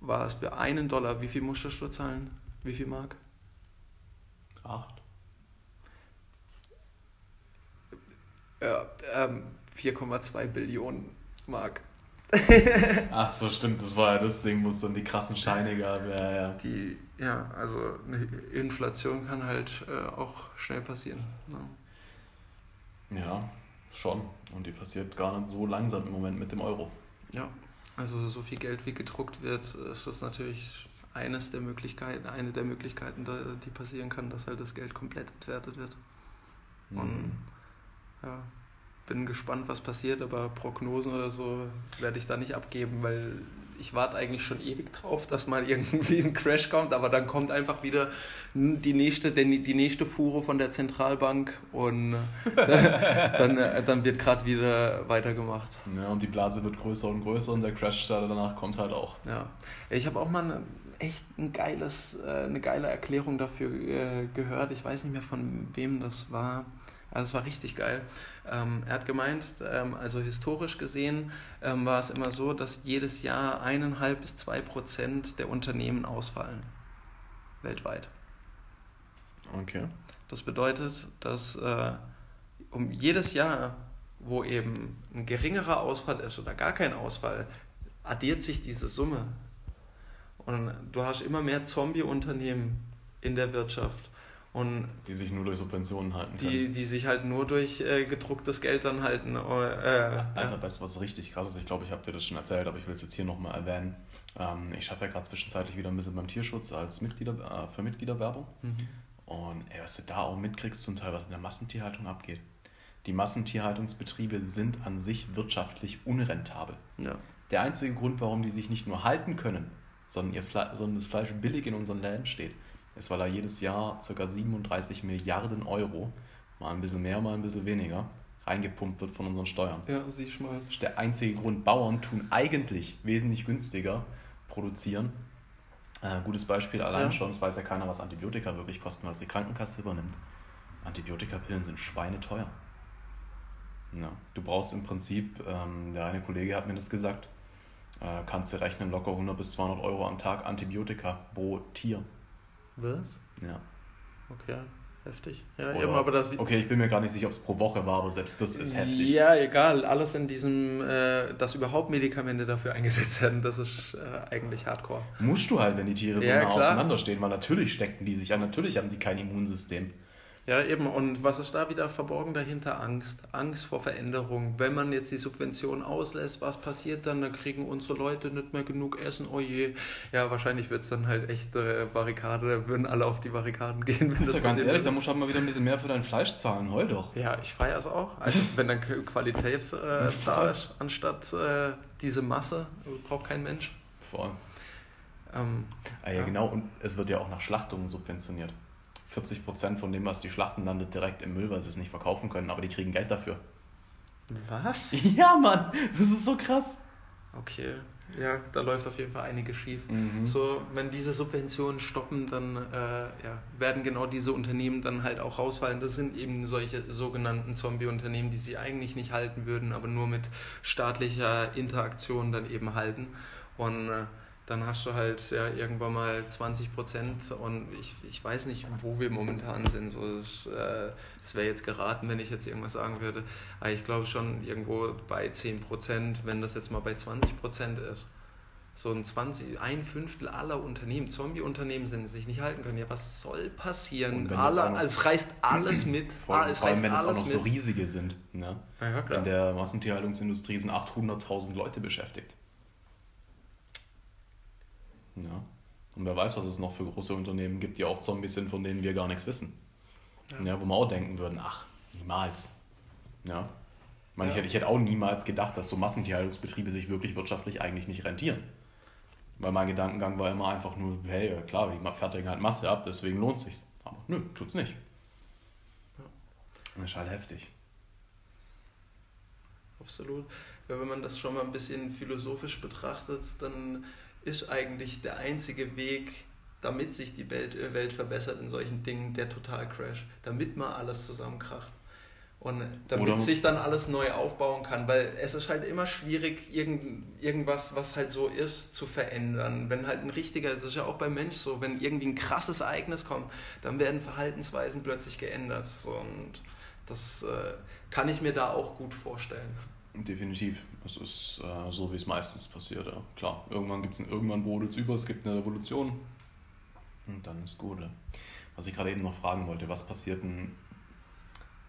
war es für einen Dollar. Wie viel musstest du zahlen? Wie viel Mark? Acht. Ja, ähm, 4,2 Billionen Mark. Ach so, stimmt, das war ja das Ding, wo es dann die krassen Scheine gab. Ja, ja. Die, ja, also eine Inflation kann halt äh, auch schnell passieren. Ne? Ja, schon. Und die passiert gar nicht so langsam im Moment mit dem Euro. Ja, also so viel Geld wie gedruckt wird, ist das natürlich eines der Möglichkeiten, eine der Möglichkeiten, die passieren kann, dass halt das Geld komplett entwertet wird. Mhm. Und ja, bin gespannt, was passiert, aber Prognosen oder so werde ich da nicht abgeben, weil ich warte eigentlich schon ewig drauf, dass mal irgendwie ein Crash kommt, aber dann kommt einfach wieder die nächste, die nächste Fuhre von der Zentralbank und dann, dann, dann wird gerade wieder weitergemacht. Ja, und die Blase wird größer und größer und der Crash danach kommt halt auch. Ja, ich habe auch mal eine, echt ein geiles, äh, eine geile Erklärung dafür äh, gehört. Ich weiß nicht mehr von wem das war. Also es war richtig geil. Ähm, er hat gemeint, ähm, also historisch gesehen ähm, war es immer so, dass jedes Jahr eineinhalb bis zwei Prozent der Unternehmen ausfallen. Weltweit. Okay. Das bedeutet, dass äh, um jedes Jahr, wo eben ein geringerer Ausfall ist oder gar kein Ausfall, addiert sich diese Summe. Und du hast immer mehr Zombie-Unternehmen in der Wirtschaft. Und die sich nur durch Subventionen halten können. Die, die sich halt nur durch äh, gedrucktes Geld dann halten. Äh, Alter, ja. weißt du, was richtig krass ist? Ich glaube, ich habe dir das schon erzählt, aber ich will es jetzt hier nochmal erwähnen. Ähm, ich schaffe ja gerade zwischenzeitlich wieder ein bisschen beim Tierschutz als Mitglieder, äh, für Mitgliederwerbung. Mhm. Und ey, was du da auch mitkriegst, zum Teil, was in der Massentierhaltung abgeht. Die Massentierhaltungsbetriebe sind an sich wirtschaftlich unrentabel. Ja. Der einzige Grund, warum die sich nicht nur halten können, sondern, ihr Fle sondern das Fleisch billig in unseren Läden steht, ist, weil er jedes Jahr ca. 37 Milliarden Euro, mal ein bisschen mehr, mal ein bisschen weniger, reingepumpt wird von unseren Steuern. Ja, siehst mal. Das ist der einzige Grund. Bauern tun eigentlich wesentlich günstiger produzieren. Äh, gutes Beispiel allein ja. schon, es weiß ja keiner, was Antibiotika wirklich kosten, weil es die Krankenkasse übernimmt. Antibiotikapillen sind schweineteuer. Ja, du brauchst im Prinzip, ähm, der eine Kollege hat mir das gesagt, äh, kannst du rechnen, locker 100 bis 200 Euro am Tag Antibiotika pro Tier. Was? Ja. Okay, heftig. Ja, Oder, eben, aber das. Okay, ich bin mir gar nicht sicher, ob es pro Woche war, aber selbst das ist heftig. Ja, egal. Alles in diesem, äh, dass überhaupt Medikamente dafür eingesetzt werden, das ist äh, eigentlich Hardcore. Musst du halt, wenn die Tiere so ja, nah klar. aufeinander stehen, weil natürlich stecken die sich an, natürlich haben die kein Immunsystem. Ja, eben. Und was ist da wieder verborgen dahinter? Angst. Angst vor Veränderung. Wenn man jetzt die Subvention auslässt, was passiert dann? Dann kriegen unsere Leute nicht mehr genug Essen. Oh je. Ja, wahrscheinlich wird es dann halt echt äh, Barrikade, würden alle auf die Barrikaden gehen. Wenn das ganz ehrlich, da musst du halt mal wieder ein bisschen mehr für dein Fleisch zahlen. Heul doch. Ja, ich feiere es auch. Also, wenn dann Qualität äh, da ist, anstatt äh, diese Masse, braucht kein Mensch. Voll. Ähm, ah, ja, ja, genau. Und es wird ja auch nach Schlachtungen subventioniert. 40 Prozent von dem, was die schlachten, landet direkt im Müll, weil sie es nicht verkaufen können, aber die kriegen Geld dafür. Was? Ja, Mann, das ist so krass. Okay, ja, da läuft auf jeden Fall einiges schief. Mhm. So, wenn diese Subventionen stoppen, dann äh, ja, werden genau diese Unternehmen dann halt auch rausfallen. Das sind eben solche sogenannten Zombie-Unternehmen, die sie eigentlich nicht halten würden, aber nur mit staatlicher Interaktion dann eben halten. Und äh, dann hast du halt ja, irgendwann mal 20 Prozent und ich, ich weiß nicht, wo wir momentan sind. So, das, äh, das wäre jetzt geraten, wenn ich jetzt irgendwas sagen würde. Aber ich glaube schon irgendwo bei 10 Prozent, wenn das jetzt mal bei 20 Prozent ist. So ein 20, ein Fünftel aller Unternehmen, Zombie-Unternehmen sind, die sich nicht halten können. Ja, was soll passieren? Alle, noch, es reißt alles mit. Vor, ah, es vor allem, wenn es auch noch mit. so riesige sind. Ne? Ja, In der Massentierhaltungsindustrie sind 800.000 Leute beschäftigt. Ja. Und wer weiß, was es noch für große Unternehmen gibt, die auch Zombies sind, von denen wir gar nichts wissen. Ja. ja wo wir auch denken würden, ach, niemals. Ja. Ich, meine, ja. ich, hätte, ich hätte auch niemals gedacht, dass so Massentierhaltungsbetriebe sich wirklich wirtschaftlich eigentlich nicht rentieren. Weil mein Gedankengang war immer einfach nur, hey, klar, die fertigen halt Masse ab, deswegen lohnt sich's. Aber nö, tut's nicht. Ja. Das ist halt heftig. Absolut. Ja, wenn man das schon mal ein bisschen philosophisch betrachtet, dann ist eigentlich der einzige Weg, damit sich die Welt, äh, Welt verbessert in solchen Dingen, der Totalcrash. Damit mal alles zusammenkracht. Und damit Oder sich dann alles neu aufbauen kann, weil es ist halt immer schwierig, irgend, irgendwas, was halt so ist, zu verändern. Wenn halt ein richtiger, das ist ja auch beim Mensch so, wenn irgendwie ein krasses Ereignis kommt, dann werden Verhaltensweisen plötzlich geändert. So, und das äh, kann ich mir da auch gut vorstellen. Definitiv. Es ist äh, so, wie es meistens passiert. Ja. Klar, irgendwann gibt es irgendwann brodelt es über, es gibt eine Revolution und dann ist gut. Ja. Was ich gerade eben noch fragen wollte, was passiert denn,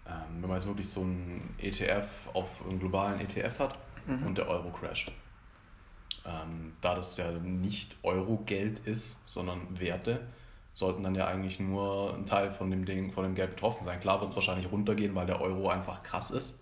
ähm, wenn man jetzt wirklich so einen ETF auf einen globalen ETF hat mhm. und der Euro crasht. Ähm, da das ja nicht Euro-Geld ist, sondern Werte, sollten dann ja eigentlich nur ein Teil von dem Ding, von dem Geld betroffen sein. Klar wird es wahrscheinlich runtergehen, weil der Euro einfach krass ist.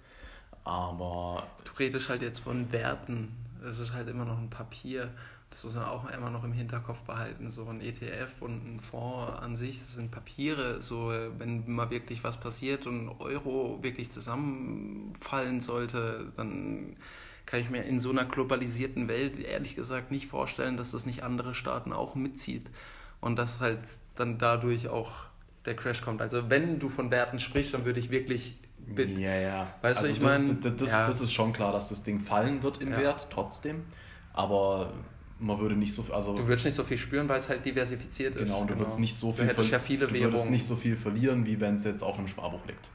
Aber. Du redest halt jetzt von Werten. Es ist halt immer noch ein Papier. Das muss man auch immer noch im Hinterkopf behalten. So ein ETF und ein Fonds an sich, das sind Papiere. So, wenn mal wirklich was passiert und ein Euro wirklich zusammenfallen sollte, dann kann ich mir in so einer globalisierten Welt ehrlich gesagt nicht vorstellen, dass das nicht andere Staaten auch mitzieht. Und dass halt dann dadurch auch der Crash kommt. Also wenn du von Werten sprichst, dann würde ich wirklich Bit. Ja, ja. Weißt also du, ich meine. Das, das, ja. das, ist schon klar, dass das Ding fallen wird im ja. Wert, trotzdem. Aber man würde nicht so viel. Also, du würdest nicht so viel spüren, weil es halt diversifiziert ist. Genau, und du genau. würdest nicht so viel. Du ja viele du würdest nicht so viel verlieren, wie wenn es jetzt auf einem Sparbuch liegt.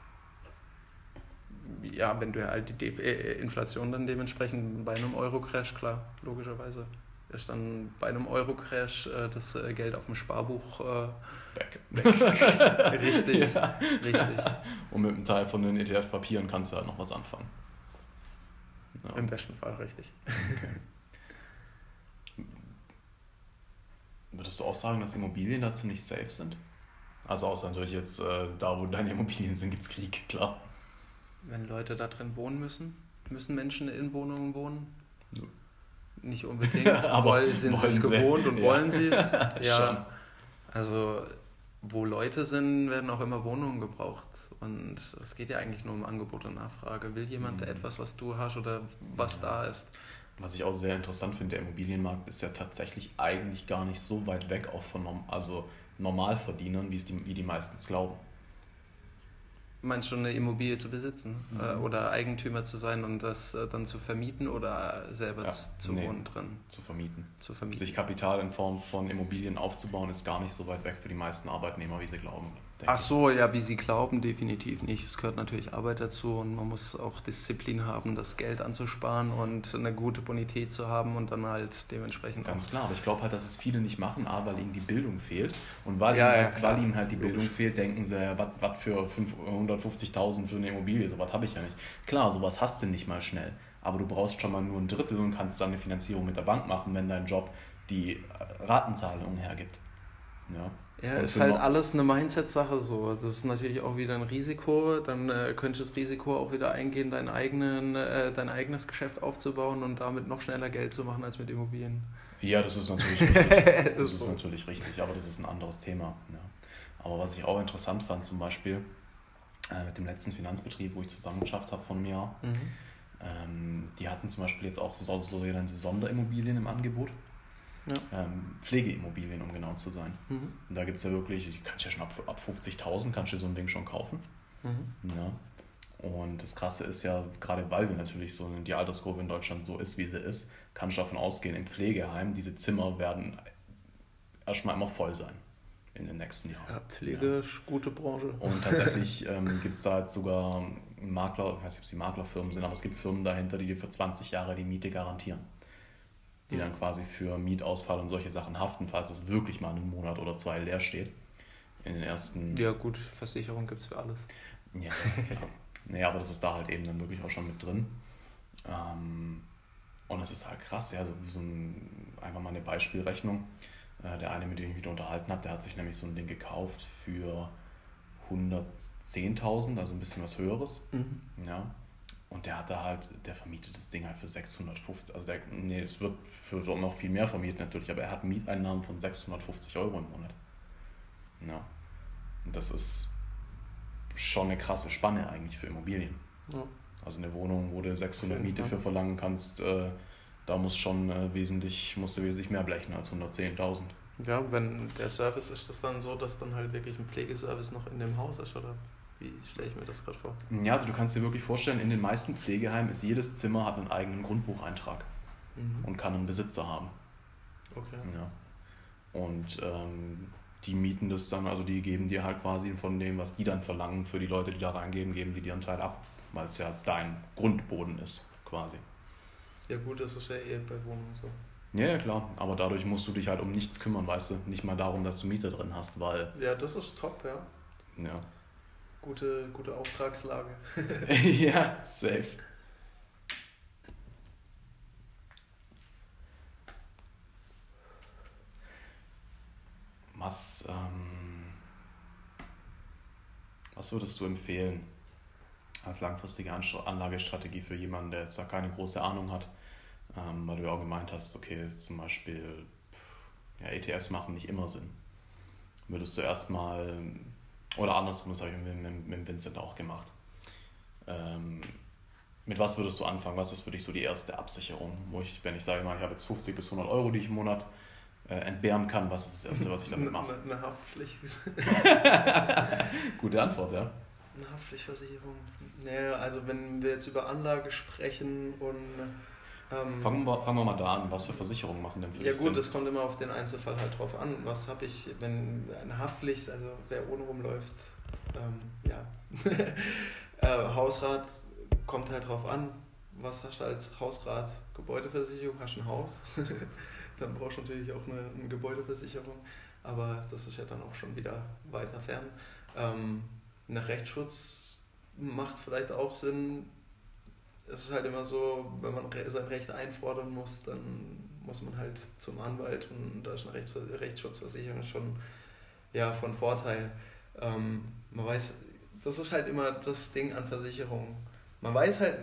Ja, wenn du halt die äh, Inflation dann dementsprechend bei einem Euro-Crash, klar, logischerweise ist dann bei einem Euro-Crash äh, das äh, Geld auf dem Sparbuch äh, weg. weg. richtig, ja. richtig. Und mit einem Teil von den ETF-Papieren kannst du halt noch was anfangen. Ja. Im besten Fall richtig. Okay. Würdest du auch sagen, dass Immobilien dazu nicht safe sind? Also außer natürlich jetzt äh, da, wo deine Immobilien sind, gibt es Krieg, klar. Wenn Leute da drin wohnen müssen, müssen Menschen in Wohnungen wohnen? Nö. Nicht unbedingt, aber sind sie es gewohnt und ja. wollen sie es. Ja. Also wo Leute sind, werden auch immer Wohnungen gebraucht. Und es geht ja eigentlich nur um Angebot und Nachfrage. Will jemand mhm. etwas, was du hast oder was da ist? Was ich auch sehr interessant finde, der Immobilienmarkt ist ja tatsächlich eigentlich gar nicht so weit weg auch von also Normalverdienern, wie es die, wie die meistens glauben meinst du, eine Immobilie zu besitzen mhm. äh, oder Eigentümer zu sein und das äh, dann zu vermieten oder selber ja, zu nee, wohnen drin? Zu vermieten. zu vermieten. Sich Kapital in Form von Immobilien aufzubauen, ist gar nicht so weit weg für die meisten Arbeitnehmer, wie sie glauben. Ach so, ja, wie sie glauben, definitiv nicht. Es gehört natürlich Arbeit dazu und man muss auch Disziplin haben, das Geld anzusparen und eine gute Bonität zu haben und dann halt dementsprechend. Ganz klar, aber ich glaube halt, dass es viele nicht machen, A, weil ihnen die Bildung fehlt und weil, ja, ihnen, halt, ja, weil ihnen halt die Logisch. Bildung fehlt, denken sie, ja, was für 150.000 für eine Immobilie, sowas habe ich ja nicht. Klar, sowas hast du nicht mal schnell, aber du brauchst schon mal nur ein Drittel und kannst dann eine Finanzierung mit der Bank machen, wenn dein Job die Ratenzahlung hergibt. Ja. Ja, ist halt alles eine Mindset-Sache so. Das ist natürlich auch wieder ein Risiko. Dann äh, könntest du das Risiko auch wieder eingehen, dein, eigenen, äh, dein eigenes Geschäft aufzubauen und damit noch schneller Geld zu machen als mit Immobilien. Ja, das ist natürlich richtig. das ist natürlich richtig, aber das ist ein anderes Thema. Ja. Aber was ich auch interessant fand, zum Beispiel äh, mit dem letzten Finanzbetrieb, wo ich zusammen geschafft habe von mir, mhm. ähm, die hatten zum Beispiel jetzt auch so, sogenannte Sonderimmobilien im Angebot. Ja. Ähm, Pflegeimmobilien, um genau zu sein. Mhm. Und da gibt es ja wirklich, ich kann ja schon ab, ab 50.000 kannst du so ein Ding schon kaufen. Mhm. Ja. Und das Krasse ist ja, gerade weil wir natürlich so die Alterskurve in Deutschland so ist, wie sie ist, kannst du davon ausgehen, im Pflegeheim, diese Zimmer werden erstmal immer voll sein in den nächsten Jahren. Ja, Pflege ist ja. gute Branche. Und tatsächlich ähm, gibt es da jetzt sogar Makler, ich weiß nicht, ob es die Maklerfirmen sind, aber es gibt Firmen dahinter, die dir für 20 Jahre die Miete garantieren die dann quasi für Mietausfall und solche Sachen haften, falls es wirklich mal einen Monat oder zwei leer steht. In den ersten. Ja, gut, Versicherung gibt es für alles. Ja, klar. naja, aber das ist da halt eben dann wirklich auch schon mit drin. Ähm, und das ist halt krass, ja, so, so ein, einfach mal eine Beispielrechnung. Äh, der eine, mit dem ich mich unterhalten habe, der hat sich nämlich so ein Ding gekauft für 110.000, also ein bisschen was Höheres. Mhm. Ja, Und der hat da halt, der vermietet das Ding halt für 650, also der, nee, es wird für noch viel mehr vermietet natürlich, aber er hat Mieteinnahmen von 650 Euro im Monat. Ja. Und das ist schon eine krasse Spanne eigentlich für Immobilien. Ja. Also eine Wohnung, wo du 600 Miete für verlangen kannst, äh, da muss schon äh, wesentlich, musst du wesentlich mehr blechen als 110.000. Ja, wenn der Service ist das dann so, dass dann halt wirklich ein Pflegeservice noch in dem Haus ist, oder? Wie stelle ich mir das gerade vor? Ja, also du kannst dir wirklich vorstellen, in den meisten Pflegeheimen ist jedes Zimmer hat einen eigenen Grundbucheintrag mhm. und kann einen Besitzer haben. Okay. Ja. Und ähm, die mieten das dann, also die geben dir halt quasi von dem, was die dann verlangen für die Leute, die da reingehen, geben die dir einen Teil ab, weil es ja dein Grundboden ist, quasi. Ja gut, das ist ja eh bei Wohnungen so. Ja, ja, klar, aber dadurch musst du dich halt um nichts kümmern, weißt du, nicht mal darum, dass du Mieter drin hast, weil... Ja, das ist top, ja. Ja. Gute, gute Auftragslage. ja, safe. Was, ähm, was würdest du empfehlen als langfristige Anlagestrategie für jemanden, der jetzt da keine große Ahnung hat? Ähm, weil du ja auch gemeint hast, okay, zum Beispiel ja, ETFs machen nicht immer Sinn. Würdest du erstmal, oder andersrum, das habe ich mit, mit, mit Vincent auch gemacht. Ähm, mit was würdest du anfangen? Was ist für dich so die erste Absicherung? Wo ich, wenn ich sage mal, ich habe jetzt 50 bis 100 Euro, die ich im Monat äh, entbehren kann, was ist das Erste, was ich damit mache? Eine, eine Haftpflicht. Gute Antwort, ja. Eine Haftpflichtversicherung. Naja, also wenn wir jetzt über Anlage sprechen und ähm, fangen, wir, fangen wir mal da an. Was für Versicherungen machen denn für Ja, gut, das kommt immer auf den Einzelfall halt drauf an. Was habe ich, wenn eine Haftpflicht, also wer ohne rumläuft, ähm, ja. äh, Hausrat kommt halt drauf an. Was hast du als Hausrat? Gebäudeversicherung, hast du ein Haus? dann brauchst du natürlich auch eine, eine, Gebäudeversicherung. Aber das ist ja dann auch schon wieder weiter fern. Ähm, eine Rechtsschutz macht vielleicht auch Sinn, es ist halt immer so, wenn man sein Recht einfordern muss, dann muss man halt zum Anwalt und da ist eine Rechts Rechtsschutzversicherung schon ja, von Vorteil. Ähm, man weiß, das ist halt immer das Ding an Versicherungen. Man weiß halt,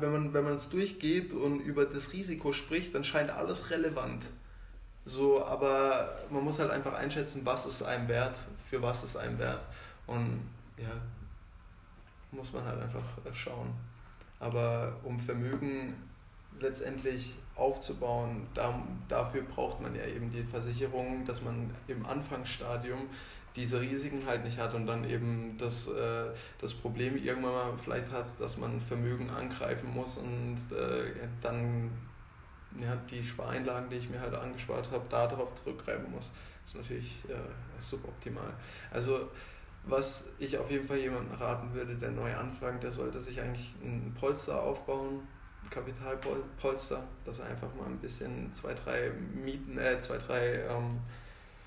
wenn man, wenn es durchgeht und über das Risiko spricht, dann scheint alles relevant. So, aber man muss halt einfach einschätzen, was ist einem wert, für was ist einem wert. Und ja, muss man halt einfach schauen. Aber um Vermögen letztendlich aufzubauen, da, dafür braucht man ja eben die Versicherung, dass man im Anfangsstadium diese Risiken halt nicht hat und dann eben das, äh, das Problem irgendwann mal vielleicht hat, dass man Vermögen angreifen muss und äh, dann ja, die Spareinlagen, die ich mir halt angespart habe, darauf zurückgreifen muss. Das ist natürlich äh, suboptimal. Also was ich auf jeden Fall jemandem raten würde, der neu anfängt, der sollte sich eigentlich ein Polster aufbauen, ein Kapitalpolster, dass er einfach mal ein bisschen zwei, drei Mieten, äh, zwei, drei ähm,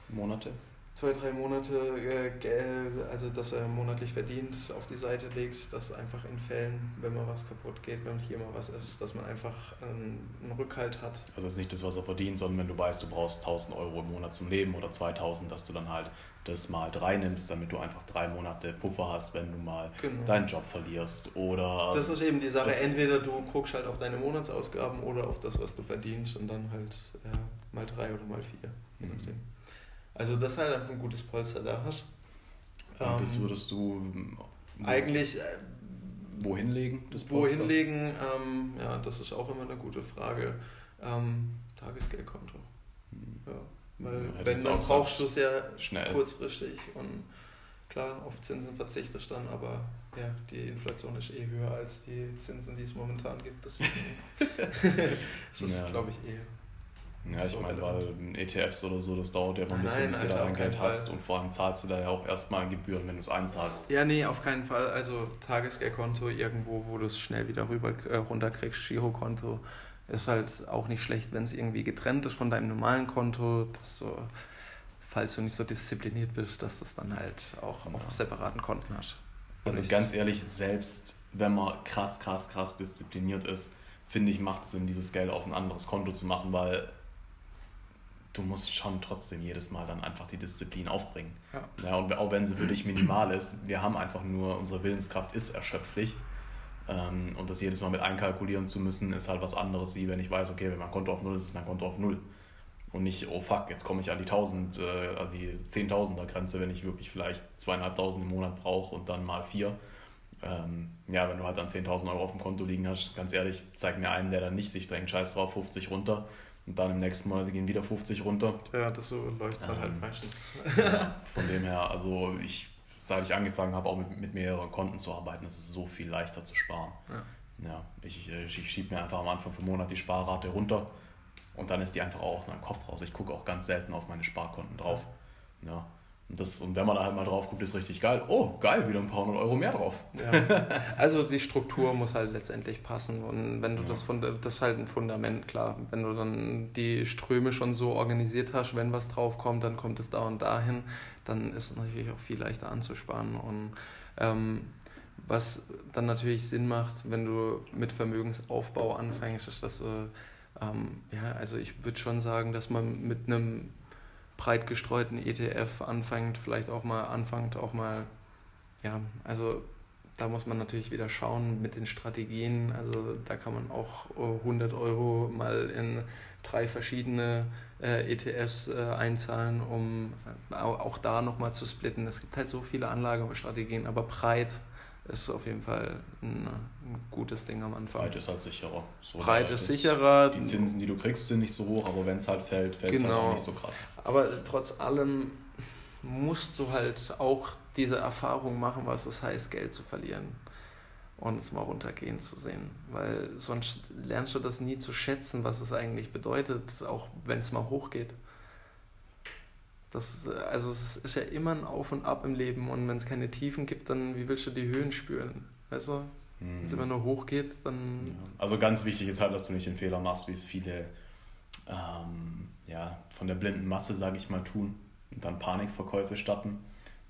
Monate zwei, drei Monate äh, Geld, also dass er monatlich verdient, auf die Seite legt, dass einfach in Fällen, wenn mal was kaputt geht, wenn hier mal was ist, dass man einfach einen, einen Rückhalt hat. Also das ist nicht das, was er verdient, sondern wenn du weißt, du brauchst 1000 Euro im Monat zum Leben oder 2000, dass du dann halt das mal drei nimmst, damit du einfach drei Monate Puffer hast, wenn du mal genau. deinen Job verlierst oder... Das ist eben die Sache, entweder du guckst halt auf deine Monatsausgaben oder auf das, was du verdienst und dann halt ja, mal drei oder mal vier, je mhm. nachdem. Also, dass halt einfach ein gutes Polster da hast. Und das ähm, würdest du eigentlich äh, wohin legen? Das Polster? wohin legen? Ähm, ja, das ist auch immer eine gute Frage. Ähm, Tagesgeldkonto. Hm. Ja, weil ja, wenn dann brauchst du es ja schnell. kurzfristig und klar, auf Zinsen verzichtest du dann, aber ja, die Inflation ist eh höher als die Zinsen, die es momentan gibt. Deswegen das ist, ja. glaube ich, eh ja, ich meine, weil ETFs oder so, das dauert ja immer ein bisschen, bis du da dein Geld hast und vor allem zahlst du da ja auch erstmal Gebühren, wenn du es einzahlst. Ja, nee, auf keinen Fall. Also Tagesgeldkonto irgendwo, wo du es schnell wieder rüber äh, runterkriegst, Girokonto ist halt auch nicht schlecht, wenn es irgendwie getrennt ist von deinem normalen Konto, dass du, falls du nicht so diszipliniert bist, dass das dann halt auch ja. auf separaten Konten hast. Also ganz ehrlich, selbst wenn man krass, krass, krass diszipliniert ist, finde ich, macht es Sinn, dieses Geld auf ein anderes Konto zu machen, weil du musst schon trotzdem jedes Mal dann einfach die Disziplin aufbringen. Ja. ja und auch wenn sie für dich minimal ist, wir haben einfach nur, unsere Willenskraft ist erschöpflich. Ähm, und das jedes Mal mit einkalkulieren zu müssen, ist halt was anderes, wie wenn ich weiß, okay, wenn mein Konto auf Null ist, ist mein Konto auf Null. Und nicht, oh fuck, jetzt komme ich an die 1000, äh, an die 10.000er Grenze, wenn ich wirklich vielleicht zweieinhalbtausend im Monat brauche und dann mal vier. Ähm, ja, wenn du halt dann 10.000 Euro auf dem Konto liegen hast, ganz ehrlich, zeig mir einen, der dann nicht sich denkt, scheiß drauf, 50 runter. Und dann im nächsten Monat gehen wieder 50 runter. Ja, das so läuft es ähm, halt meistens. Ja, von dem her, also ich seit ich angefangen habe, auch mit, mit mehreren Konten zu arbeiten, ist es so viel leichter zu sparen. Ja. ja ich, ich schiebe mir einfach am Anfang vom Monat die Sparrate runter und dann ist die einfach auch aus meinem Kopf raus. Ich gucke auch ganz selten auf meine Sparkonten drauf. Ja. ja. Und, das, und wenn man da halt mal drauf guckt, ist richtig geil. Oh, geil, wieder ein paar hundert Euro mehr drauf. Ja. Also die Struktur muss halt letztendlich passen. Und wenn du ja. das, das ist halt ein Fundament, klar. Wenn du dann die Ströme schon so organisiert hast, wenn was drauf kommt, dann kommt es da und dahin dann ist es natürlich auch viel leichter anzusparen. Und ähm, was dann natürlich Sinn macht, wenn du mit Vermögensaufbau anfängst, ist, dass du, ähm, ja, also ich würde schon sagen, dass man mit einem breit gestreuten ETF anfängt, vielleicht auch mal anfängt, auch mal, ja, also da muss man natürlich wieder schauen mit den Strategien. Also da kann man auch 100 Euro mal in drei verschiedene äh, ETFs äh, einzahlen, um äh, auch da nochmal zu splitten. Es gibt halt so viele Anlagestrategien, aber breit ist auf jeden Fall ein, ein gutes Ding am Anfang. Breit ist halt sicherer. So breit ist, sicherer. Die Zinsen, die du kriegst, sind nicht so hoch, aber wenn es halt fällt, fällt es halt genau. halt nicht so krass. Aber trotz allem musst du halt auch diese Erfahrung machen, was es heißt, Geld zu verlieren und es mal runtergehen zu sehen. Weil sonst lernst du das nie zu schätzen, was es eigentlich bedeutet, auch wenn es mal hochgeht. Das, also es ist ja immer ein Auf und Ab im Leben und wenn es keine Tiefen gibt, dann wie willst du die Höhen spüren? Weißt du? Wenn es mhm. immer nur hochgeht, dann. Also ganz wichtig ist halt, dass du nicht den Fehler machst, wie es viele ähm, ja, von der blinden Masse, sage ich mal, tun und dann Panikverkäufe starten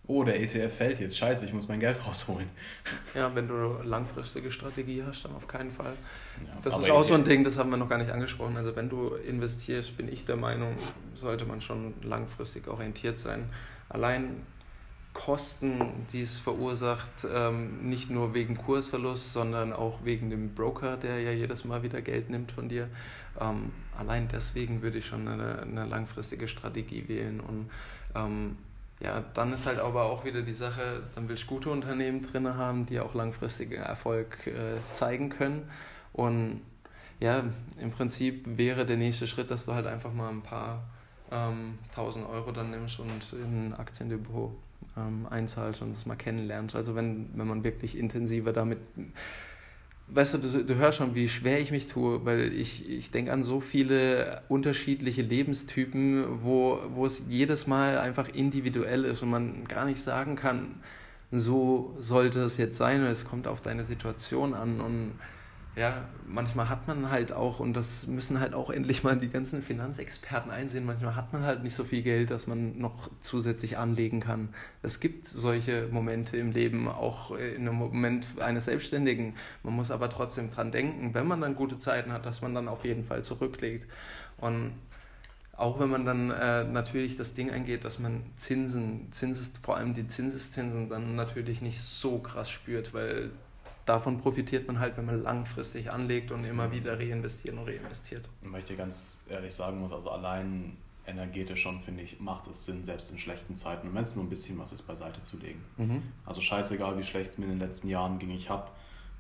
oh, der ETF fällt jetzt, scheiße, ich muss mein Geld rausholen. Ja, wenn du langfristige Strategie hast, dann auf keinen Fall. Ja, das ist auch so ein Ding, das haben wir noch gar nicht angesprochen. Also wenn du investierst, bin ich der Meinung, sollte man schon langfristig orientiert sein. Allein Kosten, die es verursacht, ähm, nicht nur wegen Kursverlust, sondern auch wegen dem Broker, der ja jedes Mal wieder Geld nimmt von dir. Ähm, allein deswegen würde ich schon eine, eine langfristige Strategie wählen und ähm, ja, dann ist halt aber auch wieder die Sache, dann will ich gute Unternehmen drin haben, die auch langfristigen Erfolg äh, zeigen können. Und ja, im Prinzip wäre der nächste Schritt, dass du halt einfach mal ein paar ähm, tausend Euro dann nimmst und in ein Aktiendepot ähm, einzahlst und das mal kennenlernst. Also wenn, wenn man wirklich intensiver damit weißt du, du, du, hörst schon, wie schwer ich mich tue, weil ich, ich denke an so viele unterschiedliche Lebenstypen, wo, wo es jedes Mal einfach individuell ist und man gar nicht sagen kann, so sollte es jetzt sein es kommt auf deine Situation an und ja, manchmal hat man halt auch, und das müssen halt auch endlich mal die ganzen Finanzexperten einsehen, manchmal hat man halt nicht so viel Geld, dass man noch zusätzlich anlegen kann. Es gibt solche Momente im Leben, auch in einem Moment eines Selbstständigen. Man muss aber trotzdem dran denken, wenn man dann gute Zeiten hat, dass man dann auf jeden Fall zurücklegt. Und auch wenn man dann äh, natürlich das Ding eingeht, dass man Zinsen, Zinses, vor allem die Zinseszinsen dann natürlich nicht so krass spürt, weil davon profitiert man halt, wenn man langfristig anlegt und immer wieder reinvestiert und reinvestiert. Und ich dir ganz ehrlich sagen muss, also allein energetisch schon, finde ich, macht es Sinn, selbst in schlechten Zeiten, wenn es nur ein bisschen was ist, beiseite zu legen. Mhm. Also scheißegal, wie schlecht es mir in den letzten Jahren ging. Ich habe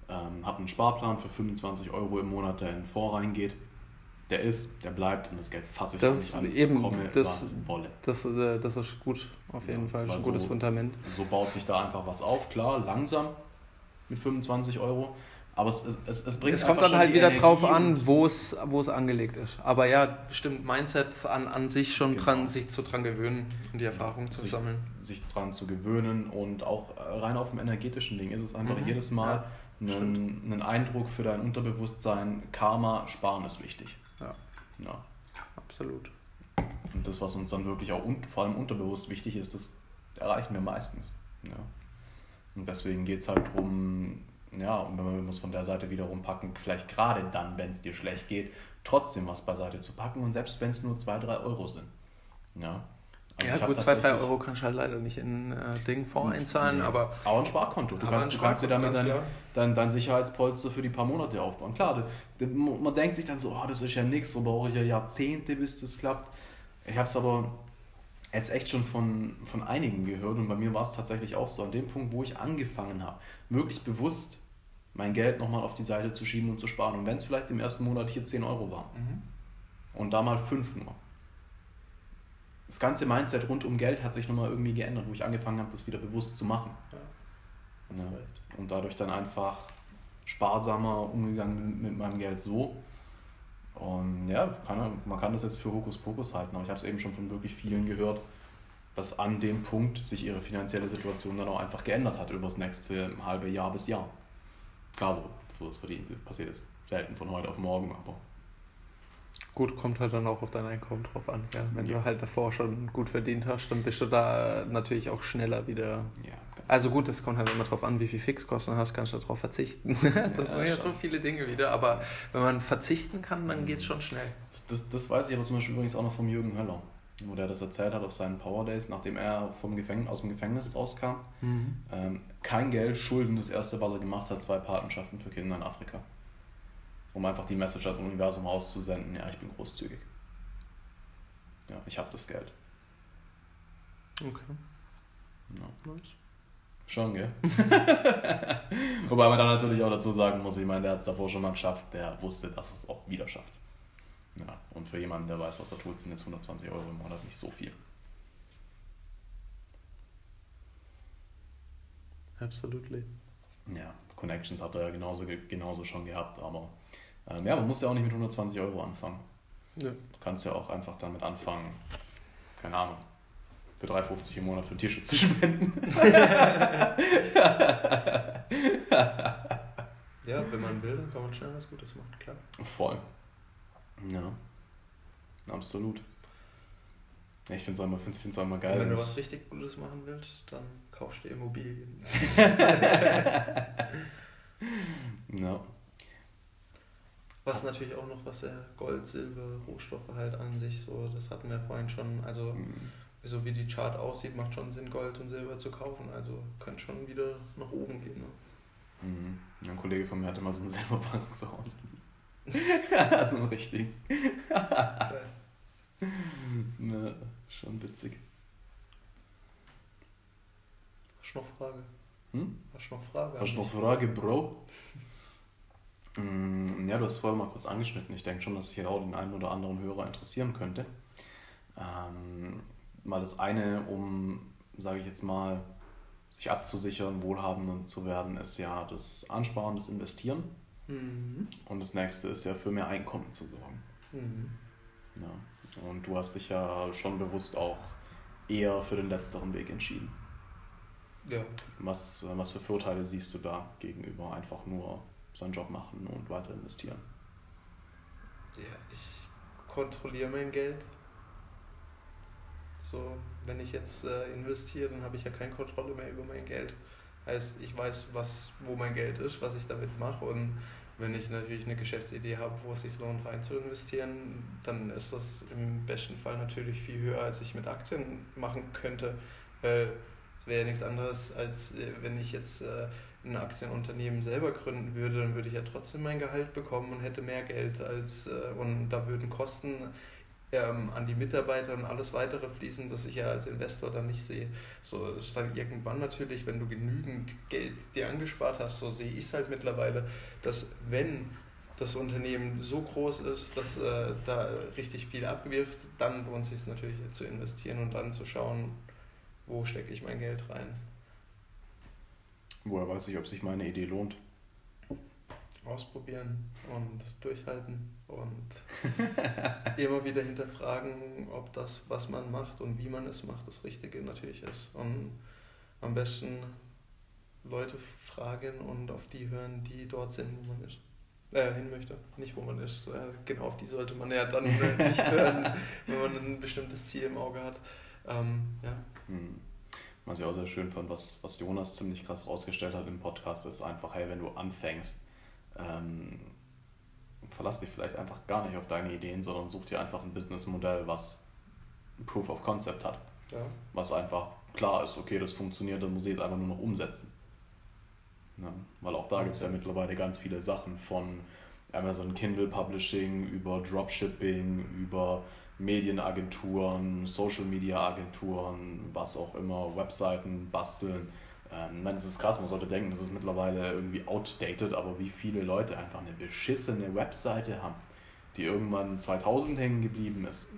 ähm, hab einen Sparplan für 25 Euro im Monat, der in den Fonds reingeht. Der ist, der bleibt und das Geld fasse ich das nicht an. Eben, komme, das, wolle. Das, äh, das ist gut, auf jeden ja, Fall. Ein gutes so, Fundament. So baut sich da einfach was auf, klar, langsam, mit 25 Euro. Aber es, es, es bringt Es kommt dann halt wieder Energie drauf an, wo es, wo es angelegt ist. Aber ja, bestimmt Mindset an, an sich schon genau. dran, sich zu dran gewöhnen und die Erfahrung zu sich, sammeln. Sich dran zu gewöhnen und auch rein auf dem energetischen Ding ist es einfach mhm. jedes Mal ja, ein, ein, Eindruck für dein Unterbewusstsein. Karma, sparen ist wichtig. Ja. ja. Absolut. Und das, was uns dann wirklich auch vor allem unterbewusst wichtig ist, das erreichen wir meistens. Ja. Und deswegen geht es halt darum, ja, und wenn wir es von der Seite wiederum packen, vielleicht gerade dann, wenn es dir schlecht geht, trotzdem was beiseite zu packen und selbst wenn es nur 2, 3 Euro sind. Ja. Also ja, gut, 2, 3 Euro kannst du halt leider nicht in äh, Ding Fonds einzahlen, nee. aber. Aber ein Sparkonto. Du kannst, kannst dir damit dein, dein, dein, Sicherheitspolster für die paar Monate aufbauen. Klar, man denkt sich dann so, oh, das ist ja nichts, so brauche ich ja Jahrzehnte, bis das klappt. Ich habe es aber jetzt echt schon von, von einigen gehört und bei mir war es tatsächlich auch so, an dem Punkt, wo ich angefangen habe, wirklich bewusst mein Geld nochmal auf die Seite zu schieben und zu sparen. Und wenn es vielleicht im ersten Monat hier 10 Euro war mhm. und da mal 5 nur. Das ganze Mindset rund um Geld hat sich nochmal irgendwie geändert, wo ich angefangen habe, das wieder bewusst zu machen. Ja, ja. Und dadurch dann einfach sparsamer umgegangen mit meinem Geld so, und ja, kann, man kann das jetzt für Hokuspokus halten, aber ich habe es eben schon von wirklich vielen gehört, dass an dem Punkt sich ihre finanzielle Situation dann auch einfach geändert hat über das nächste halbe Jahr bis Jahr. Klar, so das passiert ist selten von heute auf morgen, aber. Gut, kommt halt dann auch auf dein Einkommen drauf an. Ja. Wenn ja. du halt davor schon gut verdient hast, dann bist du da natürlich auch schneller wieder ja. Also gut, das kommt halt immer darauf an, wie viel Fixkosten du hast, kannst du darauf verzichten. das ja, sind ja so viele Dinge wieder, aber wenn man verzichten kann, dann geht es schon schnell. Das, das, das, weiß ich aber zum Beispiel übrigens auch noch vom Jürgen Höller, wo der das erzählt hat auf seinen Power Days, nachdem er vom Gefängnis, aus dem Gefängnis rauskam. Mhm. Ähm, kein Geld, Schulden, das erste, was er gemacht hat, zwei Patenschaften für Kinder in Afrika. Um einfach die Message ans Universum auszusenden, ja, ich bin großzügig. Ja, ich habe das Geld. Okay. Ja. Nice. Schon, gell? Wobei man dann natürlich auch dazu sagen muss, ich meine, der hat es davor schon mal geschafft, der wusste, dass es auch wieder schafft. Ja, und für jemanden, der weiß, was er tut, sind jetzt 120 Euro im Monat nicht so viel. Absolutely. Ja, Connections hat er ja genauso, genauso schon gehabt, aber ähm, ja, man muss ja auch nicht mit 120 Euro anfangen. Ja. Du kannst ja auch einfach damit anfangen, keine Ahnung, für 3,50 im Monat für Tierschutz zu spenden. ja, wenn man will, dann kann man schnell was Gutes machen, klar. Voll. Ja. Absolut. Ja, ich finde es auch, immer, find's, find's auch immer geil. wenn du was richtig Gutes machen willst, dann kaufst du Immobilien. ja. Was natürlich auch noch, was der Gold, Silber, Rohstoffe halt an sich so, das hatten wir vorhin schon, also mhm so wie die Chart aussieht, macht schon Sinn, Gold und Silber zu kaufen. Also könnte schon wieder nach oben gehen. Ne? Mhm. Ein Kollege von mir hatte mal so einen Silberbank zu Hause. ja, so einen richtigen. ne, schon witzig. Hast du noch Frage? Hm? Hast du noch Frage? Hast du noch Frage, Bro? Mm, ja, du hast es vorher mal kurz angeschnitten. Ich denke schon, dass hier auch den einen oder anderen Hörer interessieren könnte. Ähm, mal das eine, um, sage ich jetzt mal, sich abzusichern, wohlhabender zu werden, ist ja das Ansparen, das Investieren. Mhm. Und das nächste ist ja für mehr Einkommen zu sorgen. Mhm. Ja. Und du hast dich ja schon bewusst auch eher für den letzteren Weg entschieden. Ja. Was, was für Vorteile siehst du da gegenüber einfach nur seinen Job machen und weiter investieren? Ja, ich kontrolliere mein Geld so, wenn ich jetzt äh, investiere, dann habe ich ja keine Kontrolle mehr über mein Geld. Heißt, ich weiß, was, wo mein Geld ist, was ich damit mache und wenn ich natürlich eine Geschäftsidee habe, wo es sich lohnt, rein zu investieren, dann ist das im besten Fall natürlich viel höher, als ich mit Aktien machen könnte. Weil es wäre ja nichts anderes, als äh, wenn ich jetzt äh, ein Aktienunternehmen selber gründen würde, dann würde ich ja trotzdem mein Gehalt bekommen und hätte mehr Geld als äh, und da würden Kosten ähm, an die Mitarbeiter und alles weitere fließen, das ich ja als Investor dann nicht sehe. So ist dann irgendwann natürlich, wenn du genügend Geld dir angespart hast, so sehe ich es halt mittlerweile, dass wenn das Unternehmen so groß ist, dass äh, da richtig viel abwirft, dann lohnt es sich natürlich zu investieren und dann zu schauen, wo stecke ich mein Geld rein. Woher weiß ich, ob sich meine Idee lohnt? Ausprobieren und durchhalten und immer wieder hinterfragen, ob das, was man macht und wie man es macht, das Richtige natürlich ist. Und am besten Leute fragen und auf die hören, die dort sind, wo man ist. Äh, hin möchte, nicht wo man ist. Äh, genau auf die sollte man ja dann äh, nicht hören, wenn man ein bestimmtes Ziel im Auge hat. Ähm, ja. Hm. Was ich auch sehr schön fand, was, was Jonas ziemlich krass rausgestellt hat im Podcast, ist einfach, hey, wenn du anfängst, ähm, verlass dich vielleicht einfach gar nicht auf deine Ideen, sondern such dir einfach ein Businessmodell, was Proof of Concept hat. Ja. Was einfach klar ist, okay, das funktioniert, dann muss ich jetzt einfach nur noch umsetzen. Ja, weil auch da gibt es ja mittlerweile ganz viele Sachen von Amazon Kindle Publishing über Dropshipping, über Medienagenturen, Social Media Agenturen, was auch immer, Webseiten basteln. Ähm, ich meine, es ist krass, man sollte denken, das ist mittlerweile irgendwie outdated, aber wie viele Leute einfach eine beschissene Webseite haben, die irgendwann 2000 hängen geblieben ist.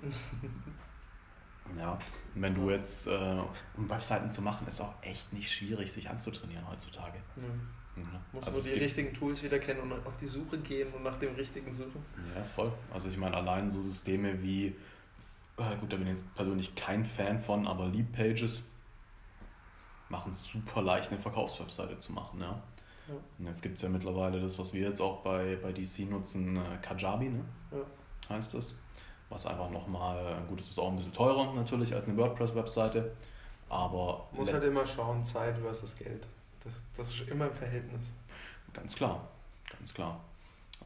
Ja, und wenn du jetzt, äh, um Webseiten zu machen, ist auch echt nicht schwierig, sich anzutrainieren heutzutage. Mhm. Ja. Muss also nur die richtigen Tools wieder kennen und auf die Suche gehen und nach dem richtigen suchen. Ja, voll. Also ich meine, allein so Systeme wie, äh, gut, da bin ich jetzt persönlich kein Fan von, aber Lead-Pages machen es super leicht, eine Verkaufswebseite zu machen. Ja? ja. Und jetzt gibt es ja mittlerweile das, was wir jetzt auch bei, bei DC nutzen, äh, Kajabi, ne? Ja. heißt das. Was einfach nochmal, gut, es ist auch ein bisschen teurer natürlich als eine WordPress-Webseite, aber... Muss halt immer schauen, Zeit versus Geld. Das, das ist immer im Verhältnis. Ganz klar, ganz klar.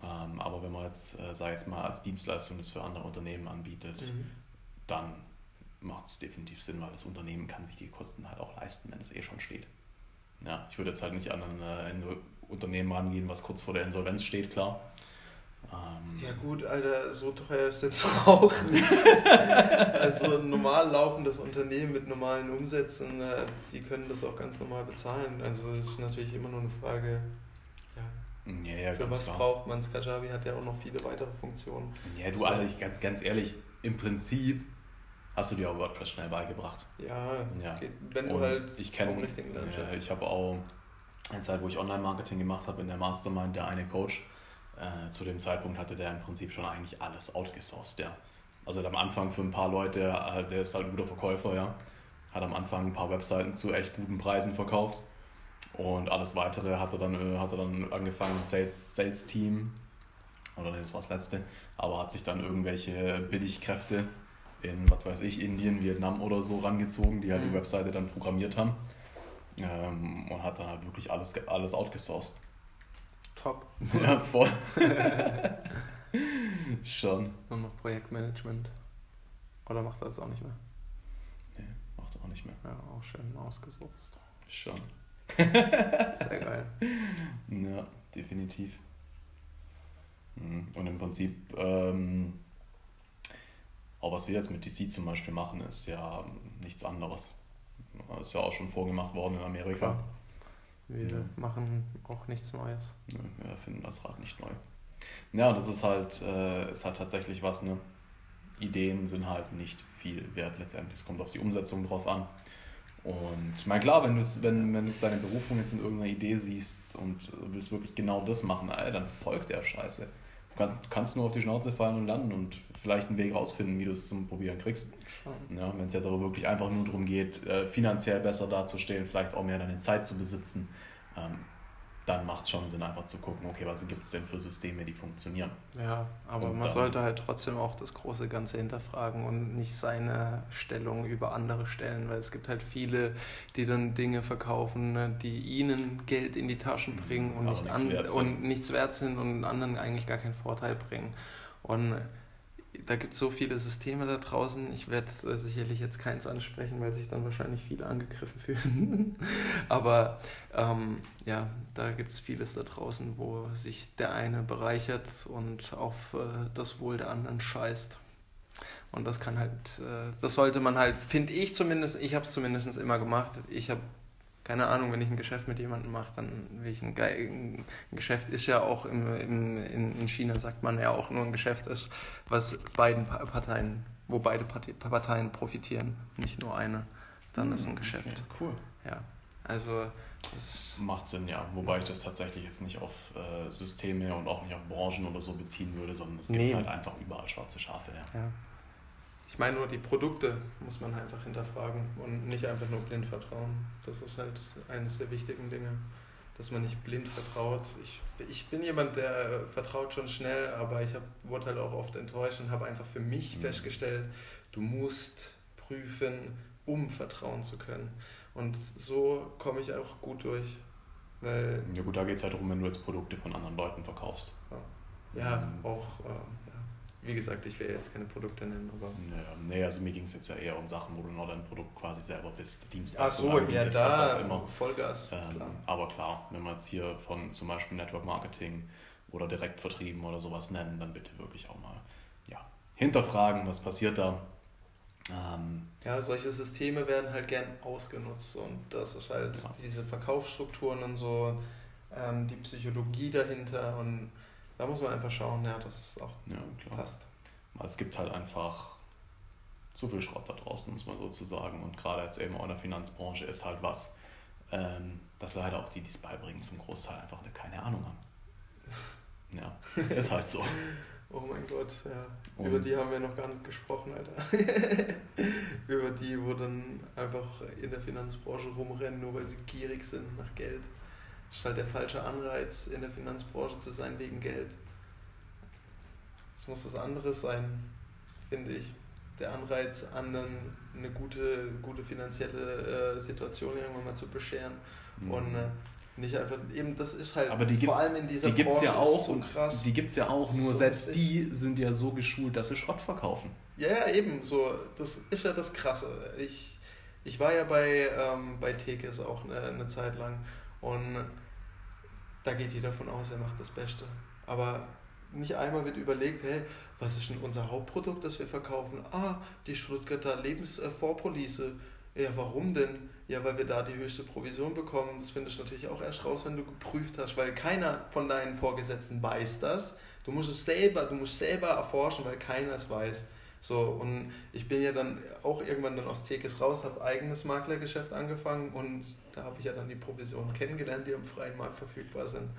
Ähm, aber wenn man jetzt, äh, sag jetzt mal, als Dienstleistung das für andere Unternehmen anbietet, mhm. dann macht es definitiv Sinn, weil das Unternehmen kann sich die Kosten halt auch leisten, wenn es eh schon steht. Ja, ich würde jetzt halt nicht an ein, äh, ein Unternehmen rangehen, was kurz vor der Insolvenz steht, klar. Ähm ja gut, Alter, so teuer ist jetzt auch nicht. also ein normal laufendes Unternehmen mit normalen Umsätzen, äh, die können das auch ganz normal bezahlen. Also das ist natürlich immer nur eine Frage, ja, ja, ja für was klar. braucht man es? Kajabi hat ja auch noch viele weitere Funktionen. Ja, du, Alter, ich, ganz, ganz ehrlich, im Prinzip hast du dir auch WordPress schnell beigebracht. Ja, ja. Geht, wenn du Und halt ich kenn, vom richtigen lernst. Ja, ich habe auch eine Zeit, wo ich Online-Marketing gemacht habe, in der Mastermind, der eine Coach, äh, zu dem Zeitpunkt hatte der im Prinzip schon eigentlich alles outgesourced, ja. Also am Anfang für ein paar Leute, äh, der ist halt ein guter Verkäufer, ja. Hat am Anfang ein paar Webseiten zu echt guten Preisen verkauft. Und alles weitere hat er dann, äh, hat er dann angefangen, Sales, Sales Team, oder das war das letzte, aber hat sich dann irgendwelche Billigkräfte in, was weiß ich, Indien, Vietnam oder so rangezogen, die halt mhm. die Webseite dann programmiert haben. Ähm, und hat dann halt wirklich alles, alles outgesourced. Top. Ja, voll. Schon. Nur noch Projektmanagement. Oder macht er das auch nicht mehr? Nee, macht er auch nicht mehr. Ja, auch schön ausgesucht. Schon. Sehr geil. Ja, definitiv. Mhm. Und im Prinzip, ähm, auch was wir jetzt mit DC zum Beispiel machen, ist ja nichts anderes. Ist ja auch schon vorgemacht worden in Amerika. Klar. Wir ja. machen auch nichts Neues. Ja, wir finden das Rad nicht neu. Ja, das ist halt, äh, ist halt tatsächlich was, ne? Ideen sind halt nicht viel wert letztendlich. Es kommt auf die Umsetzung drauf an. Und ich meine, klar, wenn du wenn, wenn deine Berufung jetzt in irgendeiner Idee siehst und willst wirklich genau das machen, ey, dann folgt der Scheiße. Du kannst, du kannst nur auf die Schnauze fallen und landen und vielleicht einen Weg rausfinden, wie du es zum Probieren kriegst. Ja, wenn es jetzt aber wirklich einfach nur darum geht, äh, finanziell besser dazustehen, vielleicht auch mehr deine Zeit zu besitzen, ähm, dann macht es schon Sinn, einfach zu gucken, okay, was gibt es denn für Systeme, die funktionieren. Ja, aber und man sollte halt trotzdem auch das große Ganze hinterfragen und nicht seine Stellung über andere stellen, weil es gibt halt viele, die dann Dinge verkaufen, ne, die ihnen Geld in die Taschen bringen und, nicht nichts, an, wert und nichts wert sind und anderen eigentlich gar keinen Vorteil bringen. Und da gibt es so viele Systeme da draußen. Ich werde äh, sicherlich jetzt keins ansprechen, weil sich dann wahrscheinlich viele angegriffen fühlen. Aber ähm, ja, da gibt es vieles da draußen, wo sich der eine bereichert und auf äh, das Wohl der anderen scheißt. Und das kann halt, äh, das sollte man halt, finde ich zumindest, ich habe es zumindest immer gemacht. Ich habe keine Ahnung, wenn ich ein Geschäft mit jemandem mache, dann will ich ein, ein Geschäft ist ja auch im, im, in, in China, sagt man ja auch nur ein Geschäft ist, was beiden Parteien, wo beide Parteien profitieren, nicht nur eine, dann ist ein Geschäft. Okay, cool. Ja, also das macht Sinn, ja. Wobei ich das tatsächlich jetzt nicht auf äh, Systeme und auch nicht auf Branchen oder so beziehen würde, sondern es gibt nee. halt einfach überall schwarze Schafe. Ja. ja. Ich meine nur, die Produkte muss man einfach hinterfragen und nicht einfach nur blind vertrauen. Das ist halt eines der wichtigen Dinge, dass man nicht blind vertraut. Ich, ich bin jemand, der vertraut schon schnell, aber ich hab, wurde halt auch oft enttäuscht und habe einfach für mich mhm. festgestellt, du musst prüfen, um vertrauen zu können. Und so komme ich auch gut durch. Weil ja gut, da geht es halt darum, wenn du jetzt Produkte von anderen Leuten verkaufst. Ja, ja ähm, auch. Äh, wie gesagt, ich will jetzt keine Produkte nennen, aber. Naja, nee, also mir ging es jetzt ja eher um Sachen, wo du noch dein Produkt quasi selber bist. Ach Dienstleistung so, ja, da immer. Vollgas. Ähm, klar. aber klar, wenn wir jetzt hier von zum Beispiel Network Marketing oder Direktvertrieben oder sowas nennen, dann bitte wirklich auch mal ja, hinterfragen, was passiert da. Ähm, Ja, solche Systeme werden halt gern ausgenutzt und das ist halt Ja. diese Verkaufsstrukturen und so, ähm, die Psychologie dahinter und da muss man einfach schauen, ja, dass es auch ja, passt. Es gibt halt einfach zu viel Schrott da draußen, muss man sozusagen. Und gerade jetzt eben auch in der Finanzbranche ist halt was, ähm, dass leider auch die, die es beibringen, zum Großteil einfach keine Ahnung haben. Ja, ist halt so. Oh mein Gott, ja. Und- Über die haben wir noch gar nicht gesprochen, Alter. Über die, wo dann einfach in der Finanzbranche rumrennen, nur weil sie gierig sind nach Geld. Das ist halt der falsche Anreiz, in der Finanzbranche zu sein wegen Geld. Es muss was anderes sein, finde ich. Der Anreiz, anderen eine gute, gute finanzielle äh, Situation irgendwann mal zu bescheren. Und äh, nicht einfach, eben das ist halt Mhm. Aber die vor gibt's- allem in dieser die gibt es Branche ja auch, so krass. die gibt's ja auch, nur So selbst die sind ja so geschult, dass sie Schrott verkaufen. Ja, ja, eben, so, das ist ja das Krasse. Ich, ich war ja bei, ähm, bei Tekes auch eine, eine Zeit lang und da geht jeder von aus, er macht das Beste. Aber nicht einmal wird überlegt, hey, was ist denn unser Hauptprodukt, das wir verkaufen? Ah, die Stuttgarter Lebensvorpolice. Ja, warum denn? Ja, weil wir da die höchste Provision bekommen. Das findest du natürlich auch erst raus, wenn du geprüft hast, weil keiner von deinen Vorgesetzten weiß das. Du musst es selber, du musst selber erforschen, weil keiner es weiß. So, und ich bin ja dann auch irgendwann dann aus Tekes raus, habe eigenes Maklergeschäft angefangen und da habe ich ja dann die Provisionen kennengelernt, die am freien Markt verfügbar sind.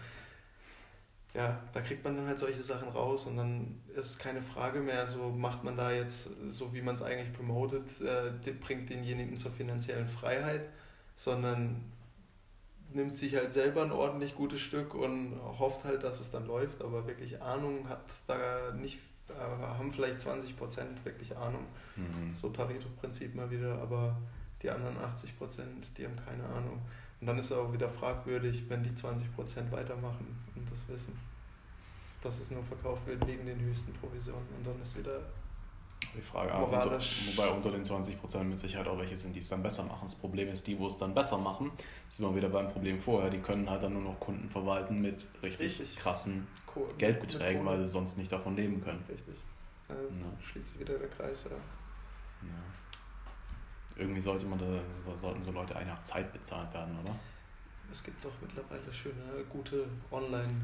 Ja, da kriegt man dann halt solche Sachen raus und dann ist keine Frage mehr, so macht man da jetzt, so wie man es eigentlich promotet, äh, bringt denjenigen zur finanziellen Freiheit, sondern nimmt sich halt selber ein ordentlich gutes Stück und hofft halt, dass es dann läuft, aber wirklich Ahnung hat da nicht, äh, haben vielleicht 20% wirklich Ahnung. Mhm. So Pareto-Prinzip mal wieder, aber die anderen 80 Prozent, die haben keine Ahnung. Und dann ist es auch wieder fragwürdig, wenn die 20 Prozent weitermachen und das wissen, dass es nur verkauft wird wegen den höchsten Provisionen. Und dann ist wieder, Die Frage, unter, Moralisch- wobei unter den 20% mit Sicherheit auch welche sind, die es dann besser machen. Das Problem ist, die, wo es dann besser machen, sind wir wieder beim Problem vorher, die können halt dann nur noch Kunden verwalten mit richtig, Richtig. krassen Co- Geldbeträgen, weil sie sonst nicht davon leben können. Richtig. Äh, Ja. Schließt sich wieder der Kreis, ja. Ja. Irgendwie sollte man da, so, sollten so Leute eigentlich nach Zeit bezahlt werden, oder? Es gibt doch mittlerweile schöne, gute Online-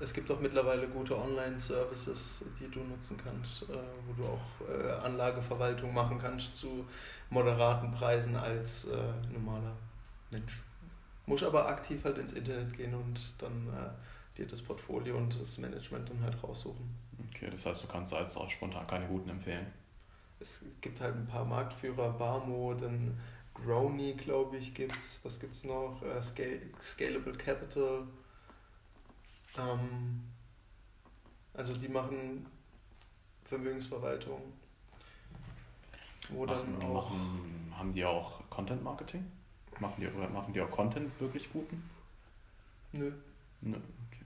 es gibt doch mittlerweile gute Online-Services, die du nutzen kannst, äh, wo du auch äh, Anlageverwaltung machen kannst zu moderaten Preisen als äh, normaler Mensch. Muss aber aktiv halt ins Internet gehen und dann dir das Portfolio und das Management dann halt raussuchen. Okay, das heißt, du kannst als auch spontan keine guten empfehlen. Es gibt halt ein paar Marktführer, Barmo, dann Grony, glaube ich, gibt's. Was gibt's noch? Scalable Capital. Ähm, also die machen Vermögensverwaltung. Wo dann Machen, auch. machen, haben die auch Content Marketing? Machen die, oder machen die auch Content wirklich guten? Nö, Ne, okay.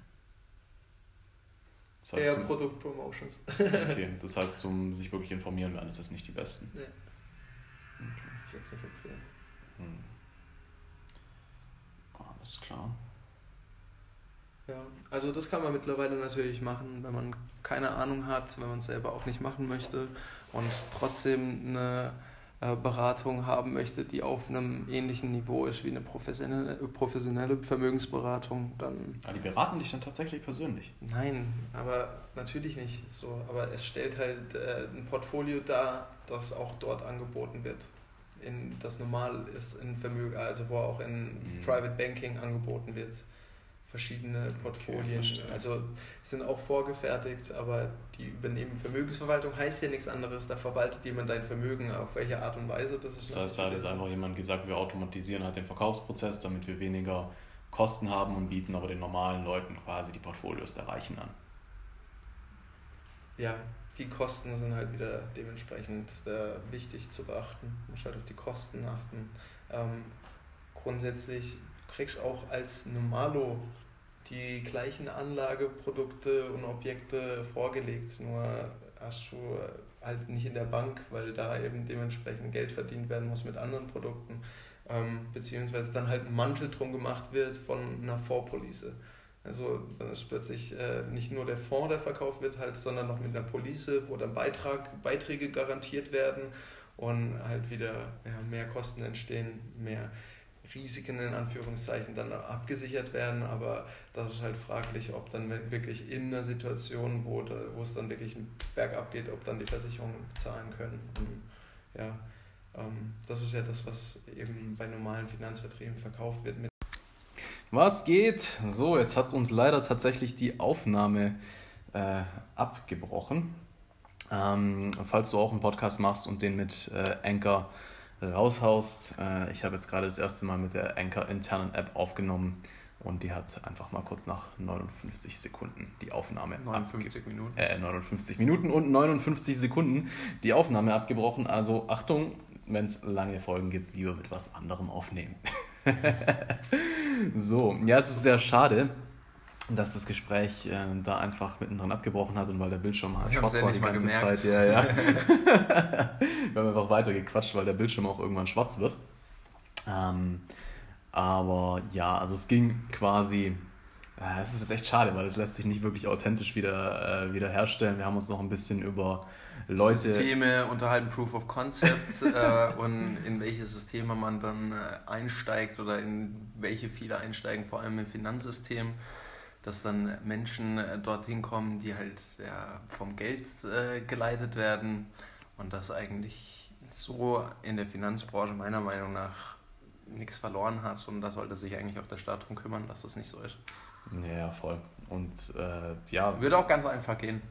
Das heißt, eher zum, Produktpromotions. okay, das heißt, zum sich wirklich informieren werden, ist das nicht die besten. Nee. Okay. Ich jetzt nicht empfehlen. Hm. Alles klar. Ja, also das kann man mittlerweile natürlich machen, wenn man keine Ahnung hat, wenn man es selber auch nicht machen möchte und trotzdem eine äh, Beratung haben möchte, die auf einem ähnlichen Niveau ist wie eine professionelle, professionelle Vermögensberatung, dann Ah, die beraten dich dann tatsächlich persönlich. nein, aber natürlich nicht so. Aber es stellt halt äh, ein Portfolio dar, das auch dort angeboten wird. In, das normal ist in Vermögen, also wo auch in Mhm. Private Banking angeboten wird. Verschiedene Portfolien. verstehe. also sind auch vorgefertigt, aber die übernehmen Vermögensverwaltung, heißt ja nichts anderes. Da verwaltet jemand dein Vermögen. Auf welche Art und Weise, das ist Das heißt, da hat jetzt einfach jemand gesagt, wir automatisieren halt den Verkaufsprozess, damit wir weniger Kosten haben und bieten aber den normalen Leuten quasi die Portfolios der Reichen an. Ja, die Kosten sind halt wieder dementsprechend äh, wichtig zu beachten. Man muss halt auf die Kosten achten. Ähm, grundsätzlich kriegst auch als Normalo die gleichen Anlageprodukte und Objekte vorgelegt, nur hast du halt nicht in der Bank, weil da eben dementsprechend Geld verdient werden muss mit anderen Produkten, ähm, beziehungsweise dann halt ein Mantel drum gemacht wird von einer Vorpolice. Also dann ist plötzlich äh, nicht nur der Fonds, der verkauft wird, halt, sondern noch mit einer Police, wo dann Beitrag, Beiträge garantiert werden und halt wieder ja, mehr Kosten entstehen, mehr Risiken in Anführungszeichen dann abgesichert werden, aber das ist halt fraglich, ob dann wirklich in einer Situation, wo, wo es dann wirklich bergab geht, ob dann die Versicherungen zahlen können. Und, ja, ähm, das ist ja das, was eben bei normalen Finanzverträgen verkauft wird. Was geht? So, jetzt hat es uns leider tatsächlich die Aufnahme äh, abgebrochen. Ähm, falls du auch einen Podcast machst und den mit äh, Anchor raushaust. Äh, ich habe jetzt gerade das erste Mal mit der Anchor internen App aufgenommen und die hat einfach mal kurz nach 59 Sekunden die Aufnahme 59 Minuten. Äh, 59 Minuten und 59 Sekunden die Aufnahme abgebrochen. Also Achtung, wenn es lange Folgen gibt, lieber mit was anderem aufnehmen. so, ja, es ist sehr schade, dass das Gespräch äh, da einfach mittendrin abgebrochen hat und weil der Bildschirm halt schwarz war die ganze. Zeit. Ja, ja. Wir haben einfach weiter gequatscht, weil der Bildschirm auch irgendwann schwarz wird. Ähm, aber ja, also es ging quasi. Äh, es ist jetzt echt schade, weil es lässt sich nicht wirklich authentisch wieder, äh, wieder herstellen. Wir haben uns noch ein bisschen über Leute. Systeme unterhalten Proof of Concept äh, und in welche Systeme man dann äh, einsteigt oder in welche viele einsteigen, vor allem im Finanzsystem dass dann Menschen äh, dorthin kommen, die halt ja, vom Geld äh, geleitet werden und das eigentlich so in der Finanzbranche meiner Meinung nach nichts verloren hat und da sollte sich eigentlich auch der Staat darum kümmern, dass das nicht so ist. Ja, voll. Und äh, ja. Würde auch ganz einfach gehen.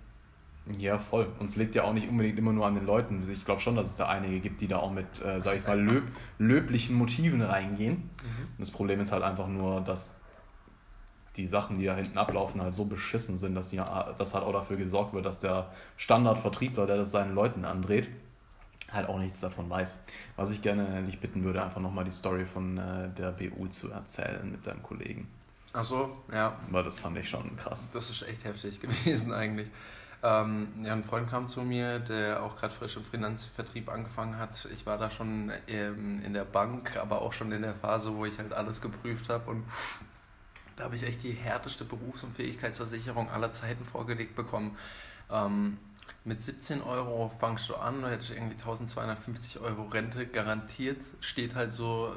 Ja, voll. Und es liegt ja auch nicht unbedingt immer nur an den Leuten. Ich glaube schon, dass es da einige gibt, die da auch mit, äh, sag ich mal, löb löblichen Motiven reingehen. Mhm. Das Problem ist halt einfach nur, dass die Sachen, die da hinten ablaufen, halt so beschissen sind, dass, die, dass halt auch dafür gesorgt wird, dass der Standardvertriebler, der das seinen Leuten andreht, halt auch nichts davon weiß. Was ich gerne dich bitten würde, einfach nochmal die Story von äh, der BU zu erzählen mit deinem Kollegen. Ach so, ja. Weil das fand ich schon krass. Das ist echt heftig gewesen eigentlich. Ähm, ja, ein Freund kam zu mir, der auch gerade frisch im Finanzvertrieb angefangen hat. Ich war da schon ähm, in der Bank, aber auch schon in der Phase, wo ich halt alles geprüft habe und da habe ich echt die härteste Berufs- und Fähigkeitsversicherung aller Zeiten vorgelegt bekommen. Ähm, mit 17 Euro fangst du an, da hätte ich irgendwie 1250 Euro Rente garantiert. Steht halt so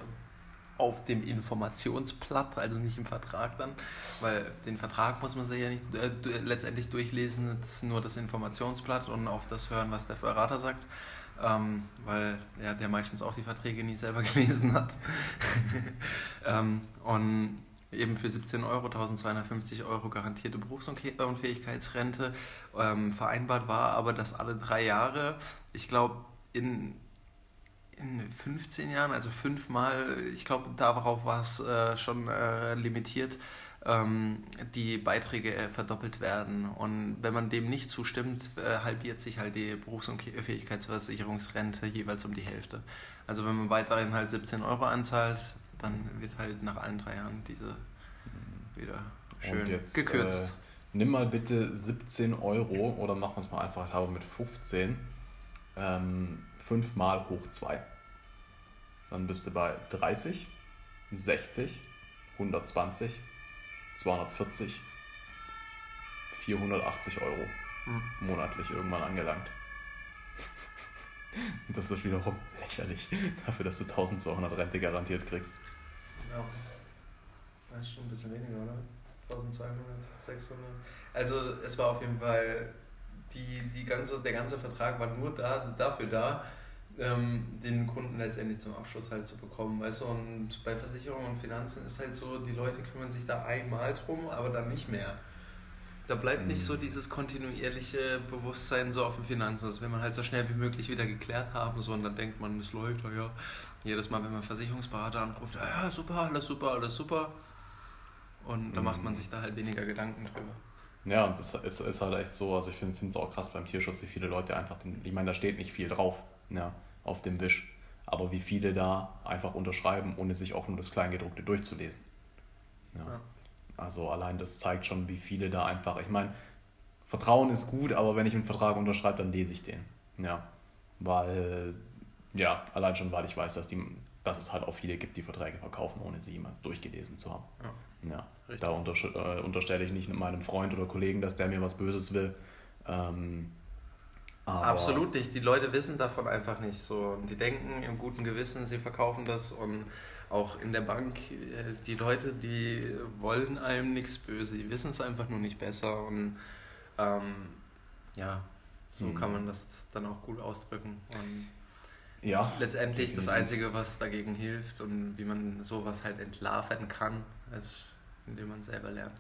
auf dem Informationsblatt, also nicht im Vertrag dann, weil den Vertrag muss man sich ja nicht äh, letztendlich durchlesen, das ist nur das Informationsblatt und auf das hören, was der Berater sagt, ähm, weil ja, der meistens auch die Verträge nie selber gelesen hat. ähm, und eben für 17 Euro, 1250 Euro garantierte Berufsunfähigkeitsrente ähm, vereinbart war, aber dass alle drei Jahre, ich glaube, in, in 15 Jahren, also fünfmal, ich glaube, darauf war es äh, schon äh, limitiert, ähm, die Beiträge äh, verdoppelt werden. Und wenn man dem nicht zustimmt, äh, halbiert sich halt die Berufsunfähigkeitsversicherungsrente jeweils um die Hälfte. Also wenn man weiterhin halt 17 Euro anzahlt, dann wird halt nach allen drei Jahren diese wieder schön jetzt, gekürzt. Äh, nimm mal bitte 17 Euro oder machen wir es mal einfach habe mit 15. Ähm, 5 mal hoch 2. Dann bist du bei 30, 60, 120, 240, 480 Euro hm. monatlich irgendwann angelangt. Das ist wiederum lächerlich dafür, dass du 1200 Rente garantiert kriegst. Ja. Das ist schon ein bisschen weniger, oder? 1200, 600. Also es war auf jeden Fall, die, die ganze, der ganze Vertrag war nur da, dafür da, ähm, den Kunden letztendlich zum Abschluss halt zu bekommen. Weißt du, und bei Versicherungen und Finanzen ist halt so, die Leute kümmern sich da einmal drum, aber dann nicht mehr. Da bleibt nicht so mhm. dieses kontinuierliche Bewusstsein so auf den Finanzen. Das will man halt so schnell wie möglich wieder geklärt haben, so und dann denkt man, es läuft, ja. Jedes Mal, wenn man Versicherungsberater anruft, ja, super, alles super, alles super und da macht man sich da halt weniger Gedanken drüber. Ja, und es ist, ist, ist halt echt so, also ich finde es auch krass beim Tierschutz, wie viele Leute einfach, den, ich meine, da steht nicht viel drauf, ja, auf dem Wisch, aber wie viele da einfach unterschreiben, ohne sich auch nur das Kleingedruckte durchzulesen. Ja. ja. Also allein das zeigt schon, wie viele da einfach, ich meine, Vertrauen ist gut, aber wenn ich einen Vertrag unterschreibe, dann lese ich den. Ja. Weil, ja, allein schon, weil ich weiß, dass, die, dass es halt auch viele gibt, die Verträge verkaufen, ohne sie jemals durchgelesen zu haben. Ja. ja. Da unter, äh, unterstelle ich nicht meinem Freund oder Kollegen, dass der mir was Böses will. Ähm, Absolut nicht. Die Leute wissen davon einfach nicht so. Die denken im guten Gewissen, sie verkaufen das und auch in der Bank, äh, die Leute, die wollen einem nichts böse, die wissen es einfach nur nicht besser und ähm, ja, so mhm. kann man das dann auch gut ausdrücken. Und ja, letztendlich das Einzige, was dagegen hilft und wie man sowas halt entlarven kann, ist, indem man selber lernt.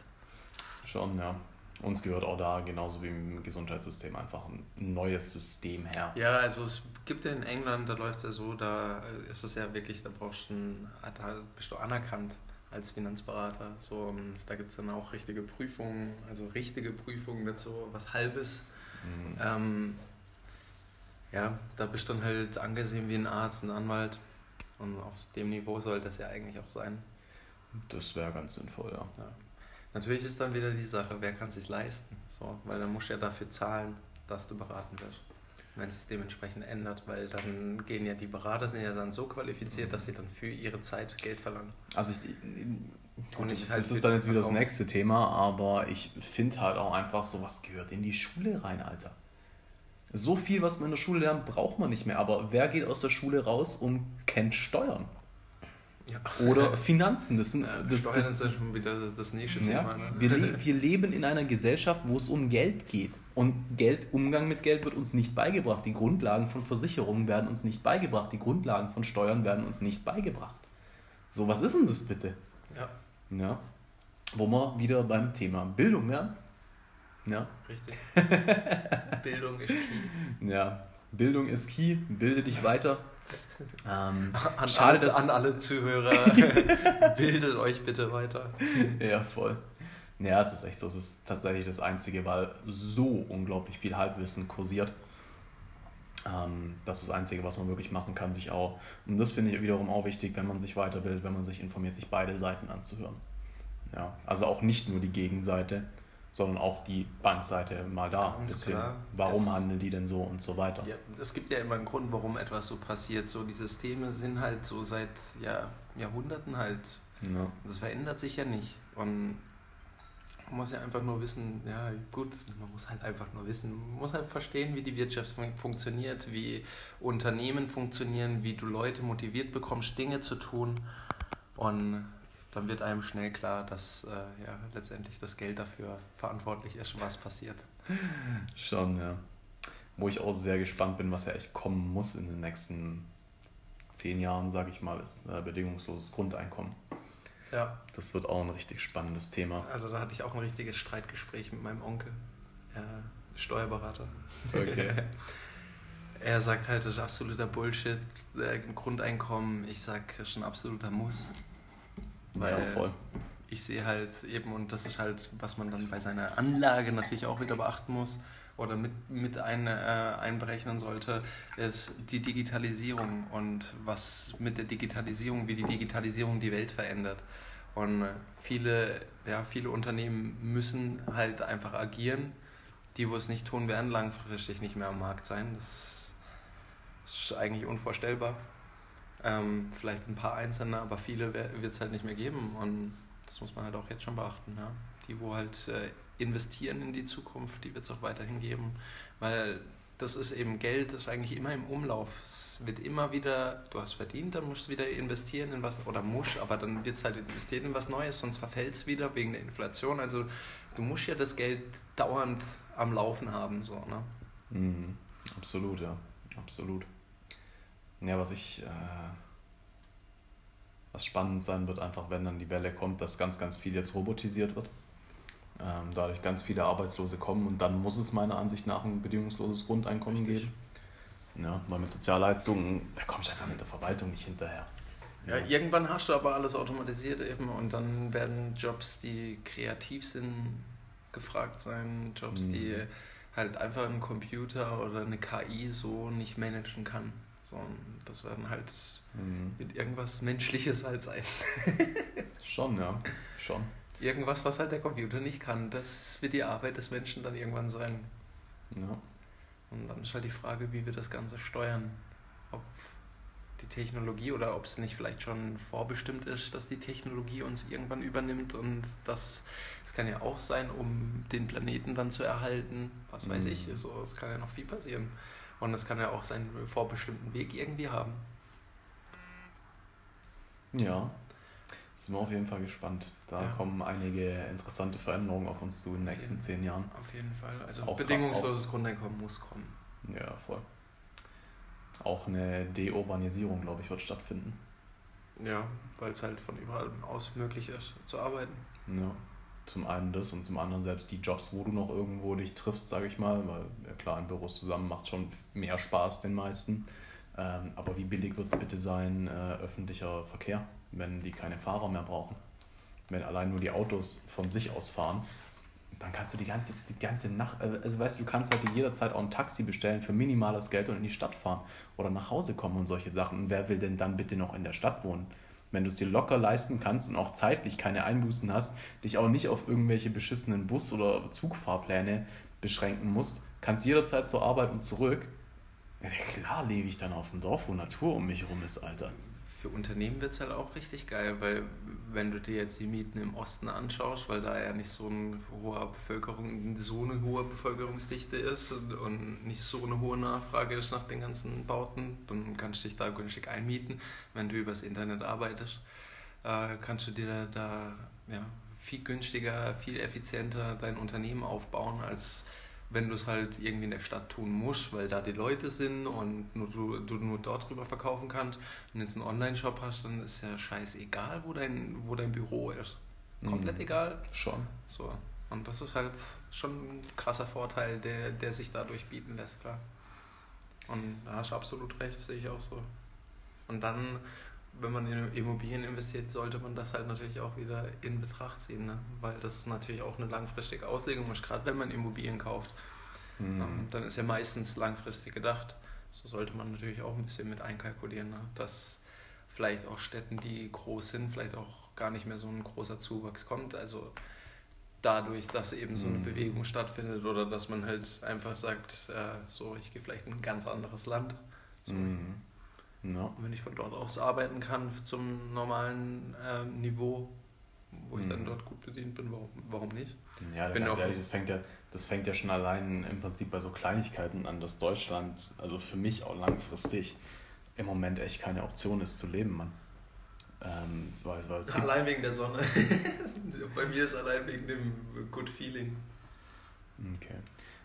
Schon, ja. Uns gehört auch da, genauso wie im Gesundheitssystem, einfach ein neues System her. Ja, also es gibt ja in England, da läuft es ja so, da ist es ja wirklich, da brauchst du ein, da bist du anerkannt als Finanzberater. So, und da gibt es dann auch richtige Prüfungen, also richtige Prüfungen, nicht so was Halbes. Mhm. Ähm, ja, da bist du dann halt angesehen wie ein Arzt, ein Anwalt. Und auf dem Niveau soll das ja eigentlich auch sein. Das wäre ganz sinnvoll, ja. ja. Natürlich ist dann wieder die Sache, wer kann es sich leisten? So, weil dann musst du ja dafür zahlen, dass du beraten wirst. Wenn es sich dementsprechend ändert, weil dann gehen ja die Berater sind ja dann so qualifiziert, dass sie dann für ihre Zeit Geld verlangen. Also ich, gut, das, halt das ist dann jetzt wieder das nächste Thema, aber ich finde halt auch einfach, sowas gehört in die Schule rein, Alter. So viel, was man in der Schule lernt, braucht man nicht mehr. Aber wer geht aus der Schule raus und kennt Steuern? Ja. Oder Finanzen. Das sind, ja, das, das, das, schon wieder das nächste ja, Thema. Ne? Wir, le wir leben in einer Gesellschaft, wo es um Geld geht. Und Geld, Umgang mit Geld wird uns nicht beigebracht. Die Grundlagen von Versicherungen werden uns nicht beigebracht. Die Grundlagen von Steuern werden uns nicht beigebracht. So, was ist denn das bitte? Ja. ja. Wo wir wieder beim Thema Bildung wären. Ja. Richtig. Bildung ist key. Ja. Bildung ist key. Bilde dich weiter. Ähm, an, schade, alle, an alle Zuhörer, bildet euch bitte weiter. Ja, voll. Ja, es ist echt so. Es ist tatsächlich das Einzige, weil so unglaublich viel Halbwissen kursiert. Ähm, das ist das Einzige, was man wirklich machen kann, sich auch. Und das finde ich wiederum auch wichtig, wenn man sich weiterbildet, wenn man sich informiert, sich beide Seiten anzuhören. Ja, also auch nicht nur die Gegenseite, sondern auch die Bankseite mal da. Ganz bisschen, klar. Warum es, handeln die denn so und so weiter. Ja, es gibt ja immer einen Grund, warum etwas so passiert. So die Systeme sind halt so seit ja, Jahrhunderten halt. Ja. Das verändert sich ja nicht. Und man muss ja einfach nur wissen, ja gut, man muss halt einfach nur wissen, man muss halt verstehen, wie die Wirtschaft funktioniert, wie Unternehmen funktionieren, wie du Leute motiviert bekommst, Dinge zu tun. Und dann wird einem schnell klar, dass äh, ja, letztendlich das Geld dafür verantwortlich ist, was passiert. Schon, ja. Wo ich auch sehr gespannt bin, was ja echt kommen muss in den nächsten zehn Jahren, sage ich mal, ist äh, bedingungsloses Grundeinkommen. Ja. Das wird auch ein richtig spannendes Thema. Also da hatte ich auch ein richtiges Streitgespräch mit meinem Onkel, äh, Steuerberater. Okay. er sagt halt, das ist absoluter Bullshit, äh, Grundeinkommen. Ich sage, das ist ein absoluter Muss. Weil ja, voll. Ich sehe halt eben, und das ist halt, was man dann bei seiner Anlage natürlich auch wieder beachten muss oder mit, mit ein, äh, einberechnen sollte, ist die Digitalisierung und was mit der Digitalisierung, wie die Digitalisierung die Welt verändert. Und viele, ja, viele Unternehmen müssen halt einfach agieren. Die, wo es nicht tun, werden langfristig nicht mehr am Markt sein. Das ist eigentlich unvorstellbar. Ähm, vielleicht ein paar einzelne, aber viele wird es halt nicht mehr geben und das muss man halt auch jetzt schon beachten. Ja? Die, wo halt äh, investieren in die Zukunft, die wird es auch weiterhin geben, weil das ist eben Geld, das ist eigentlich immer im Umlauf. Es wird immer wieder, du hast verdient, dann musst du wieder investieren in was, oder musst, aber dann wird es halt investiert in was Neues, sonst verfällt es wieder wegen der Inflation. Also du musst ja das Geld dauernd am Laufen haben. So, ne? Mhm. Absolut, ja. Absolut. Ja, was ich, äh, was spannend sein wird, einfach wenn dann die Welle kommt, dass ganz, ganz viel jetzt robotisiert wird. Ähm, dadurch ganz viele Arbeitslose kommen und dann muss es meiner Ansicht nach ein bedingungsloses Grundeinkommen Richtig. geben. Ja, weil mit Sozialleistungen, da kommst du einfach mit der Verwaltung nicht hinterher. Ja, ja, irgendwann hast du aber alles automatisiert eben und dann werden Jobs, die kreativ sind, gefragt sein. Jobs, mhm. die halt einfach ein Computer oder eine KI so nicht managen kann. So, das werden halt mhm. mit irgendwas Menschliches halt sein. schon, ja, schon. Irgendwas, was halt der Computer nicht kann. Das wird die Arbeit des Menschen dann irgendwann sein. Ja. Und dann ist halt die Frage, wie wir das Ganze steuern. Ob die Technologie oder ob es nicht vielleicht schon vorbestimmt ist, dass die Technologie uns irgendwann übernimmt und das, das kann ja auch sein, um den Planeten dann zu erhalten. Was weiß Mhm. ich, so, es kann ja noch viel passieren. Und es kann ja auch seinen vorbestimmten Weg irgendwie haben. Ja. Sind wir auf jeden Fall gespannt. Da Ja. kommen einige interessante Veränderungen auf uns zu in den nächsten jeden- zehn Jahren. Auf jeden Fall. Also Auch- bedingungsloses Grundeinkommen muss kommen. Ja, voll. Auch eine Deurbanisierung, glaube ich, wird stattfinden. Ja, weil es halt von überall aus möglich ist zu arbeiten. Ja. Zum einen das und zum anderen selbst die Jobs, wo du noch irgendwo dich triffst, sage ich mal, weil ja klar, in Büros zusammen macht schon mehr Spaß den meisten. Ähm, aber wie billig wird es bitte sein, äh, öffentlicher Verkehr, wenn die keine Fahrer mehr brauchen? Wenn allein nur die Autos von sich aus fahren, dann kannst du die ganze, die ganze Nacht, äh, also weißt du, du kannst halt jederzeit auch ein Taxi bestellen für minimales Geld und in die Stadt fahren oder nach Hause kommen und solche Sachen. Und wer will denn dann bitte noch in der Stadt wohnen? Wenn du es dir locker leisten kannst und auch zeitlich keine Einbußen hast, dich auch nicht auf irgendwelche beschissenen Bus- oder Zugfahrpläne beschränken musst, kannst jederzeit zur Arbeit und zurück. Ja, klar lebe ich dann auf dem Dorf, wo Natur um mich herum ist, Alter. Für Unternehmen wird es halt auch richtig geil, weil wenn du dir jetzt die Mieten im Osten anschaust, weil da ja nicht so eine hohe Bevölkerung, so eine hohe Bevölkerungsdichte ist und- und nicht so eine hohe Nachfrage ist nach den ganzen Bauten, dann kannst du dich da günstig einmieten. Wenn du übers Internet arbeitest, äh, kannst du dir da ja, viel günstiger, viel effizienter dein Unternehmen aufbauen, als wenn du es halt irgendwie in der Stadt tun musst, weil da die Leute sind und nur, du, du nur dort drüber verkaufen kannst. Du jetzt einen Online-Shop hast, dann ist ja scheißegal, wo dein, wo dein Büro ist. Komplett Mhm. egal. Schon. So. Und das ist halt schon ein krasser Vorteil, der, der sich dadurch bieten lässt, klar. Und da hast du absolut recht, sehe ich auch so. Und dann, wenn man in Immobilien investiert, sollte man das halt natürlich auch wieder in Betracht ziehen, ne? weil das natürlich auch eine langfristige Auslegung ist, gerade wenn man Immobilien kauft. Mhm. Ähm, Dann ist ja meistens langfristig gedacht. So sollte man natürlich auch ein bisschen mit einkalkulieren, ne? dass vielleicht auch Städten, die groß sind, vielleicht auch gar nicht mehr so ein großer Zuwachs kommt. Also dadurch, dass eben so eine Mhm. Bewegung stattfindet oder dass man halt einfach sagt, äh, so ich gehe vielleicht in ein ganz anderes Land. So. Mhm. Ja. Wenn ich von dort aus arbeiten kann zum normalen ähm, Niveau, wo ich dann Mhm. dort gut bedient bin, warum, warum nicht? Ja, Bin ganz ehrlich, das fängt, ja, das fängt ja schon allein im Prinzip bei so Kleinigkeiten an, dass Deutschland, also für mich auch langfristig, im Moment echt keine Option ist zu leben, Mann. Ähm, weil, weil Allein wegen der Sonne. Bei mir ist allein wegen dem Good Feeling. okay.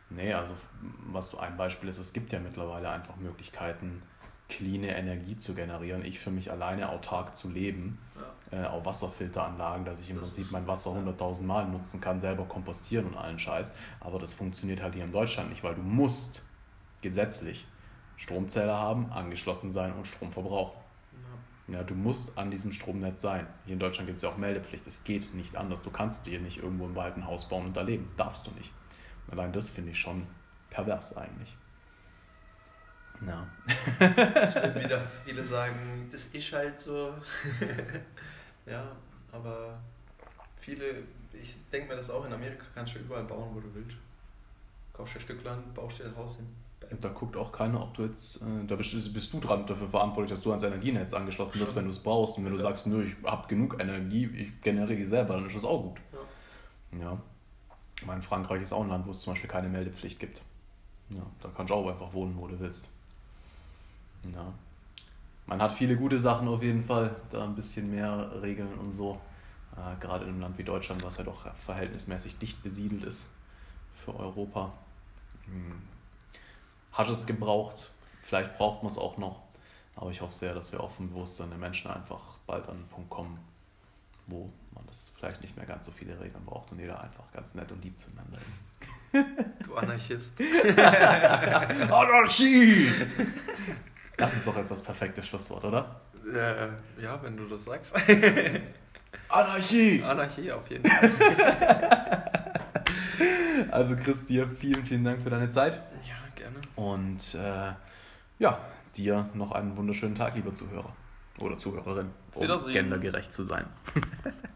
Nee, also was so ein Beispiel ist, es gibt ja mittlerweile einfach Möglichkeiten, clean Energie zu generieren. Ich für mich alleine autark zu leben, Ja. äh, auch Wasserfilteranlagen, dass ich im Das Prinzip mein Wasser ja. 100.000 Mal nutzen kann, selber kompostieren und allen Scheiß. Aber das funktioniert halt hier in Deutschland nicht, weil du musst gesetzlich Stromzähler haben, angeschlossen sein und Strom verbrauchen. Ja, du musst an diesem Stromnetz sein. Hier in Deutschland gibt es ja auch Meldepflicht. Es geht nicht anders. Du kannst dir nicht irgendwo im Wald ein Haus bauen und da leben. Darfst du nicht. Allein das finde ich schon pervers eigentlich. Ja. Jetzt würden wieder viele sagen, das ist halt so. ja, aber viele, ich denke mir das auch, in Amerika kannst du überall bauen, wo du willst. Kaufst dir ein Stück Land, baust dir ein Haus hin. Und da guckt auch keiner, ob du jetzt, äh, da bist, bist du dran dafür verantwortlich, dass du ans Energienetz angeschlossen bist, wenn du es brauchst. Und wenn du Ja. sagst, nö, ich habe genug Energie, ich generiere die selber, dann ist das auch gut. Ja. Ja. Ich meine, Frankreich ist auch ein Land, wo es zum Beispiel keine Meldepflicht gibt. Ja, da kannst du auch einfach wohnen, wo du willst. Ja. Man hat viele gute Sachen auf jeden Fall, da ein bisschen mehr Regeln und so. Äh, gerade in einem Land wie Deutschland, was ja doch verhältnismäßig dicht besiedelt ist für Europa. Hm. Hat es gebraucht, vielleicht braucht man es auch noch, aber ich hoffe sehr, dass wir auch vom Bewusstsein der Menschen einfach bald an den Punkt kommen, wo man das vielleicht nicht mehr ganz so viele Regeln braucht und jeder einfach ganz nett und lieb zueinander ist. Du Anarchist. Anarchie! Das ist doch jetzt das perfekte Schlusswort, oder? äh, ja, wenn du das sagst. Anarchie! Anarchie auf jeden Fall. Also Chris, dir vielen, vielen Dank für deine Zeit Ja, gerne. und äh, ja, dir noch einen wunderschönen Tag, lieber Zuhörer oder Zuhörerin, um gendergerecht zu sein.